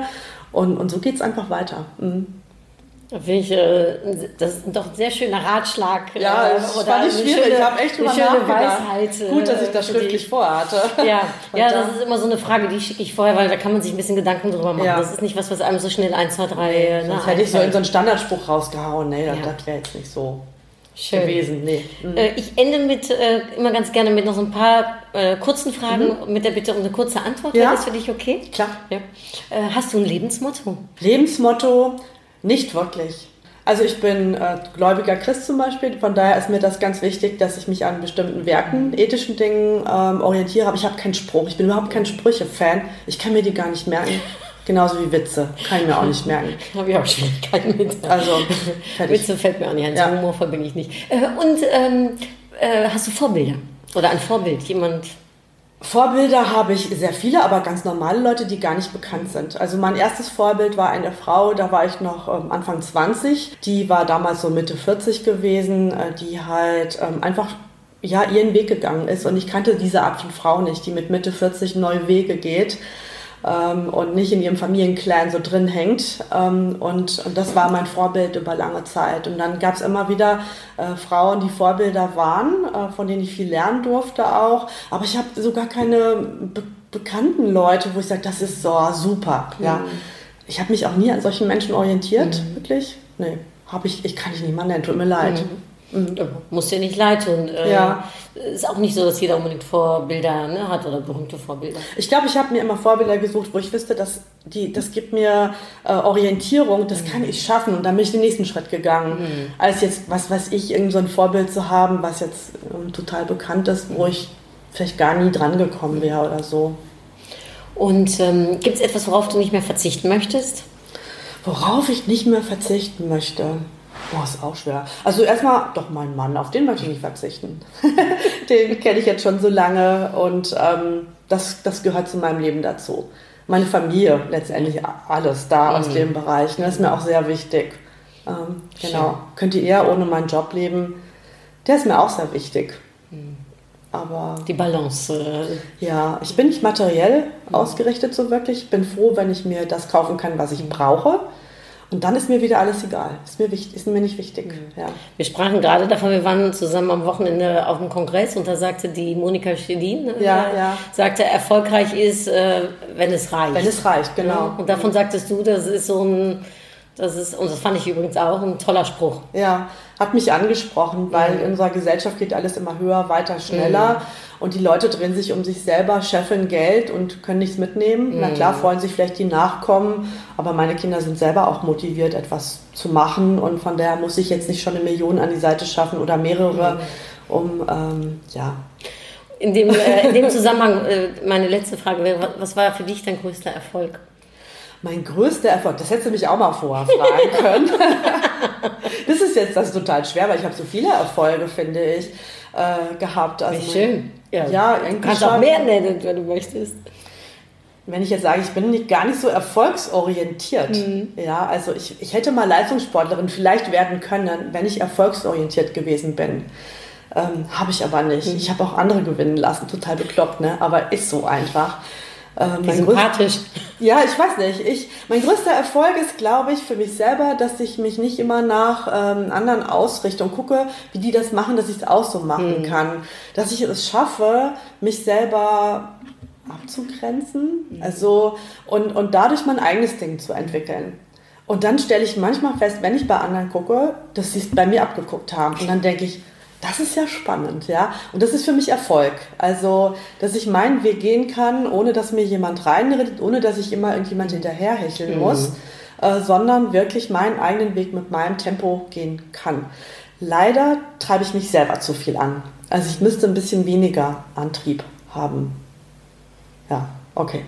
und, und so geht es einfach weiter. Mhm. Ich, äh, das ist doch ein sehr schöner Ratschlag. Ja, äh, das fand ich schwierig. Schöne, ich habe echt drüber nachgedacht. Weisheit, Gut, dass ich das schriftlich vorhatte. Ja, ja das ist immer so eine Frage, die schicke ich vorher, weil da kann man sich ein bisschen Gedanken drüber machen. Ja. Das ist nicht was, was einem so schnell 1, 2, 3... Nee, sonst hätte ich so in so einen Standardspruch rausgehauen. Nee, ja. das wäre jetzt nicht so Schön. gewesen. Nee. Mhm. Ich ende mit, äh, immer ganz gerne mit noch so ein paar äh, kurzen Fragen mhm. mit der Bitte um eine kurze Antwort. Ja. Wäre das für dich okay? Klar. Ja. Äh, hast du ein Lebensmotto? Lebensmotto nicht wirklich. Also ich bin äh, gläubiger Christ zum Beispiel, von daher ist mir das ganz wichtig, dass ich mich an bestimmten Werten, ethischen Dingen ähm, orientiere. Aber ich habe keinen Spruch, ich bin überhaupt kein Sprüche-Fan. Ich kann mir die gar nicht merken. Genauso wie Witze, kann ich mir auch nicht merken. habe ich auch Schwierigkeiten mit. Also, fertig. Witze fällt mir auch nicht ein, ja. humorvoll bin ich nicht. Äh, und ähm, äh, hast du Vorbilder? Oder ein Vorbild, jemand, Vorbilder habe ich sehr viele, aber ganz normale Leute, die gar nicht bekannt sind. Also mein erstes Vorbild war eine Frau, da war ich noch ähm, Anfang 20. Die war damals so Mitte 40 gewesen, äh, die halt ähm, einfach ja ihren Weg gegangen ist. Und ich kannte diese Art von Frau nicht, die mit Mitte 40 neue Wege geht ähm, und nicht in ihrem Familienclan so drin hängt. Ähm, und, und das war mein Vorbild über lange Zeit. Und dann gab es immer wieder äh, Frauen, die Vorbilder waren, äh, von denen ich viel lernen durfte auch. Aber ich habe sogar keine be bekannten Leute, wo ich sage, das ist so super. Mhm. Ja. Ich habe mich auch nie an solchen Menschen orientiert, mhm. wirklich. Nee, habe ich, ich kann dich niemanden nennen, tut mir leid. Mhm. Mhm. Muss dir nicht leid tun. Äh, ja. Ist auch nicht so, dass jeder unbedingt Vorbilder ne, hat oder berühmte Vorbilder. Ich glaube, ich habe mir immer Vorbilder gesucht, wo ich wüsste, dass die, das gibt mir äh, Orientierung, das mhm. kann ich schaffen und dann bin ich den nächsten Schritt gegangen. Mhm. Als jetzt, was weiß ich, irgend so ein Vorbild zu haben, was jetzt ähm, total bekannt ist, wo ich vielleicht gar nie dran gekommen wäre oder so. Und ähm, gibt es etwas, worauf du nicht mehr verzichten möchtest? Worauf ich nicht mehr verzichten möchte? Boah, ist auch schwer. Also erstmal, doch mein Mann, auf den möchte ich nicht verzichten. den kenne ich jetzt schon so lange und ähm, das, das gehört zu meinem Leben dazu. Meine Familie, letztendlich alles da mhm. aus dem Bereich. Ne, das ist mir auch sehr wichtig. Ähm, genau. Könnt ihr eher ohne meinen Job leben? Der ist mir auch sehr wichtig. Mhm. Aber die Balance. Äh. Ja, ich bin nicht materiell ausgerichtet so wirklich. Ich bin froh, wenn ich mir das kaufen kann, was ich brauche. Und dann ist mir wieder alles egal. Ist mir, wichtig, ist mir nicht wichtig. Mhm. Ja. Wir sprachen gerade davon, wir waren zusammen am Wochenende auf dem Kongress und da sagte die Monika Schedin, äh, ja, äh, ja. sagte, erfolgreich ist, äh, wenn es reicht. Wenn es reicht, genau. Und davon sagtest du, das ist so ein das ist, und das fand ich übrigens auch ein toller Spruch. Ja, hat mich angesprochen, weil mhm. in unserer Gesellschaft geht alles immer höher, weiter, schneller. Mhm. Und die Leute drehen sich um sich selber, scheffeln Geld und können nichts mitnehmen. Mhm. Na klar, freuen sich vielleicht die Nachkommen, aber meine Kinder sind selber auch motiviert, etwas zu machen. Und von daher muss ich jetzt nicht schon eine Million an die Seite schaffen oder mehrere, mhm. um, ähm, ja. In dem, äh, in dem Zusammenhang, äh, meine letzte Frage wäre, was war für dich dein größter Erfolg? Mein größter Erfolg, das hättest du mich auch mal vorher fragen können. das ist jetzt das total schwer, weil ich habe so viele Erfolge, finde ich, äh, gehabt. Also Wie schön. Ja, ja du kannst auch mehr nennen, wenn du möchtest. Wenn ich jetzt sage, ich bin nicht, gar nicht so erfolgsorientiert, mhm. ja, also ich, ich hätte mal Leistungssportlerin vielleicht werden können, wenn ich erfolgsorientiert gewesen bin. Ähm, habe ich aber nicht. Mhm. Ich habe auch andere gewinnen lassen, total bekloppt, ne? aber ist so einfach. Äh, sympathisch. ja, ich weiß nicht. Ich, mein größter Erfolg ist, glaube ich, für mich selber, dass ich mich nicht immer nach ähm, anderen ausrichte und gucke, wie die das machen, dass ich es auch so machen mhm. kann. Dass ich es schaffe, mich selber abzugrenzen. Mhm. Also, und, und dadurch mein eigenes Ding zu entwickeln. Und dann stelle ich manchmal fest, wenn ich bei anderen gucke, dass sie es bei mir abgeguckt haben. Und dann denke ich, das ist ja spannend, ja. Und das ist für mich Erfolg. Also, dass ich meinen Weg gehen kann, ohne dass mir jemand reinredet, ohne dass ich immer irgendjemand hinterherhecheln mhm. muss, äh, sondern wirklich meinen eigenen Weg mit meinem Tempo gehen kann. Leider treibe ich mich selber zu viel an. Also ich müsste ein bisschen weniger Antrieb haben. Ja, okay.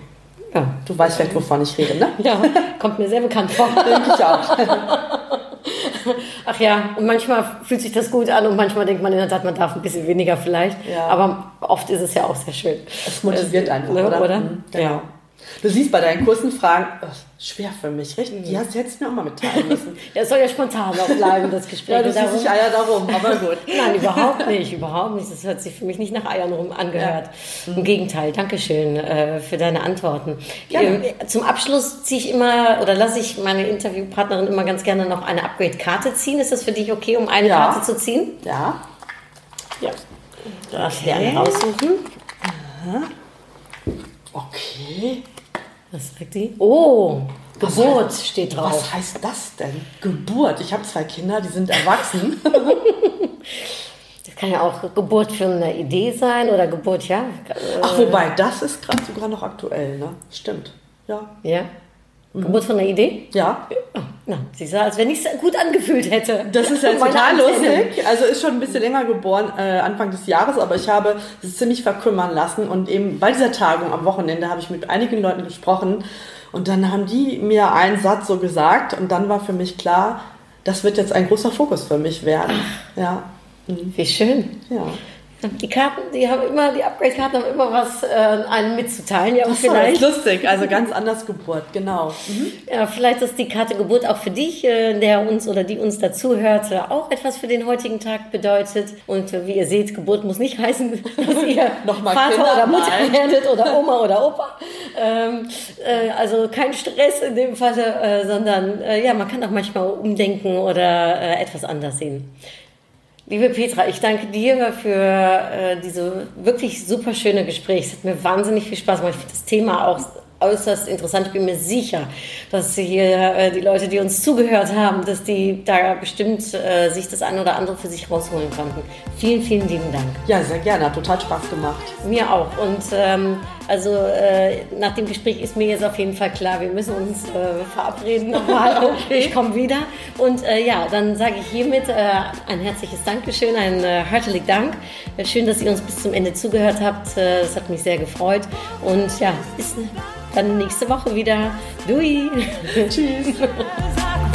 Ja. Du weißt vielleicht, wovon ich rede, ne? Ja, kommt mir sehr bekannt vor. Denke ich auch. Ach ja, und manchmal fühlt sich das gut an und manchmal denkt man in der Tat, man darf ein bisschen weniger vielleicht. Ja. Aber oft ist es ja auch sehr schön. Es motiviert einfach, ne, oder? oder? Mhm, genau. Ja. Du siehst bei deinen kurzen Fragen, oh, schwer für mich, richtig? Die hast du jetzt mir auch mal mitteilen müssen. ja, es soll ja spontan auch bleiben, das Gespräch. ja, du siehst sich Eier darum, aber gut. Nein, überhaupt nicht, überhaupt nicht. Das hat sich für mich nicht nach Eiern rum angehört. Ja. Im Gegenteil, Dankeschön äh, für deine Antworten. Ähm, zum Abschluss ziehe ich immer, oder lasse ich meine Interviewpartnerin immer ganz gerne noch eine Upgrade-Karte ziehen. Ist das für dich okay, um eine ja. Karte zu ziehen? Ja. Ja. Darf ich eine raussuchen? Aha. Okay. Was sagt die? Oh, Geburt heißt, steht drauf. Was heißt das denn? Geburt. Ich habe zwei Kinder, die sind erwachsen. das kann ja auch Geburt für eine Idee sein oder Geburt, ja. Ach, wobei, das ist gerade sogar noch aktuell, ne? Stimmt. Ja. Ja. Geburt von einer Idee? Ja. Na, sie sah, als wenn ich es gut angefühlt hätte. Das ist ja total lustig. Also ist schon ein bisschen länger geboren, äh, Anfang des Jahres, aber ich habe es ziemlich verkümmern lassen. Und eben bei dieser Tagung am Wochenende habe ich mit einigen Leuten gesprochen. Und dann haben die mir einen Satz so gesagt. Und dann war für mich klar, das wird jetzt ein großer Fokus für mich werden. Ach, ja. Mhm. Wie schön. Ja. Die Karten, die haben immer, die Upgrade-Karten haben immer was äh, einem mitzuteilen. Ja, das vielleicht. ist lustig, also ganz anders Geburt, genau. Mhm. Ja, vielleicht ist die Karte Geburt auch für dich, äh, der uns oder die uns dazuhört, äh, auch etwas für den heutigen Tag bedeutet. Und äh, wie ihr seht, Geburt muss nicht heißen, dass ihr Vater Kinder oder Mutter werdet oder Oma oder Opa. Ähm, äh, also kein Stress in dem Fall, äh, sondern ja, man kann auch manchmal umdenken oder etwas anders sehen. Liebe Petra, ich danke dir für äh, diese wirklich super schöne Gespräche. Es hat mir wahnsinnig viel Spaß gemacht. Ich finde das Thema auch äußerst interessant. Ich bin mir sicher, dass hier äh, die Leute, die uns zugehört haben, dass die da bestimmt äh, sich das eine oder andere für sich rausholen konnten. Vielen, vielen lieben Dank. Ja, sehr gerne. Hat total Spaß gemacht. Mir auch. Und ähm, also äh, nach dem Gespräch ist mir jetzt auf jeden Fall klar, wir müssen uns äh, verabreden nochmal. okay. Ich komme wieder. Und äh, ja, dann sage ich hiermit äh, ein herzliches Dankeschön, ein äh, herzlichen Dank. Äh, schön, dass ihr uns bis zum Ende zugehört habt. Das hat mich sehr gefreut. Und ja, bis dann nächste Woche wieder. Dui. Tschüss.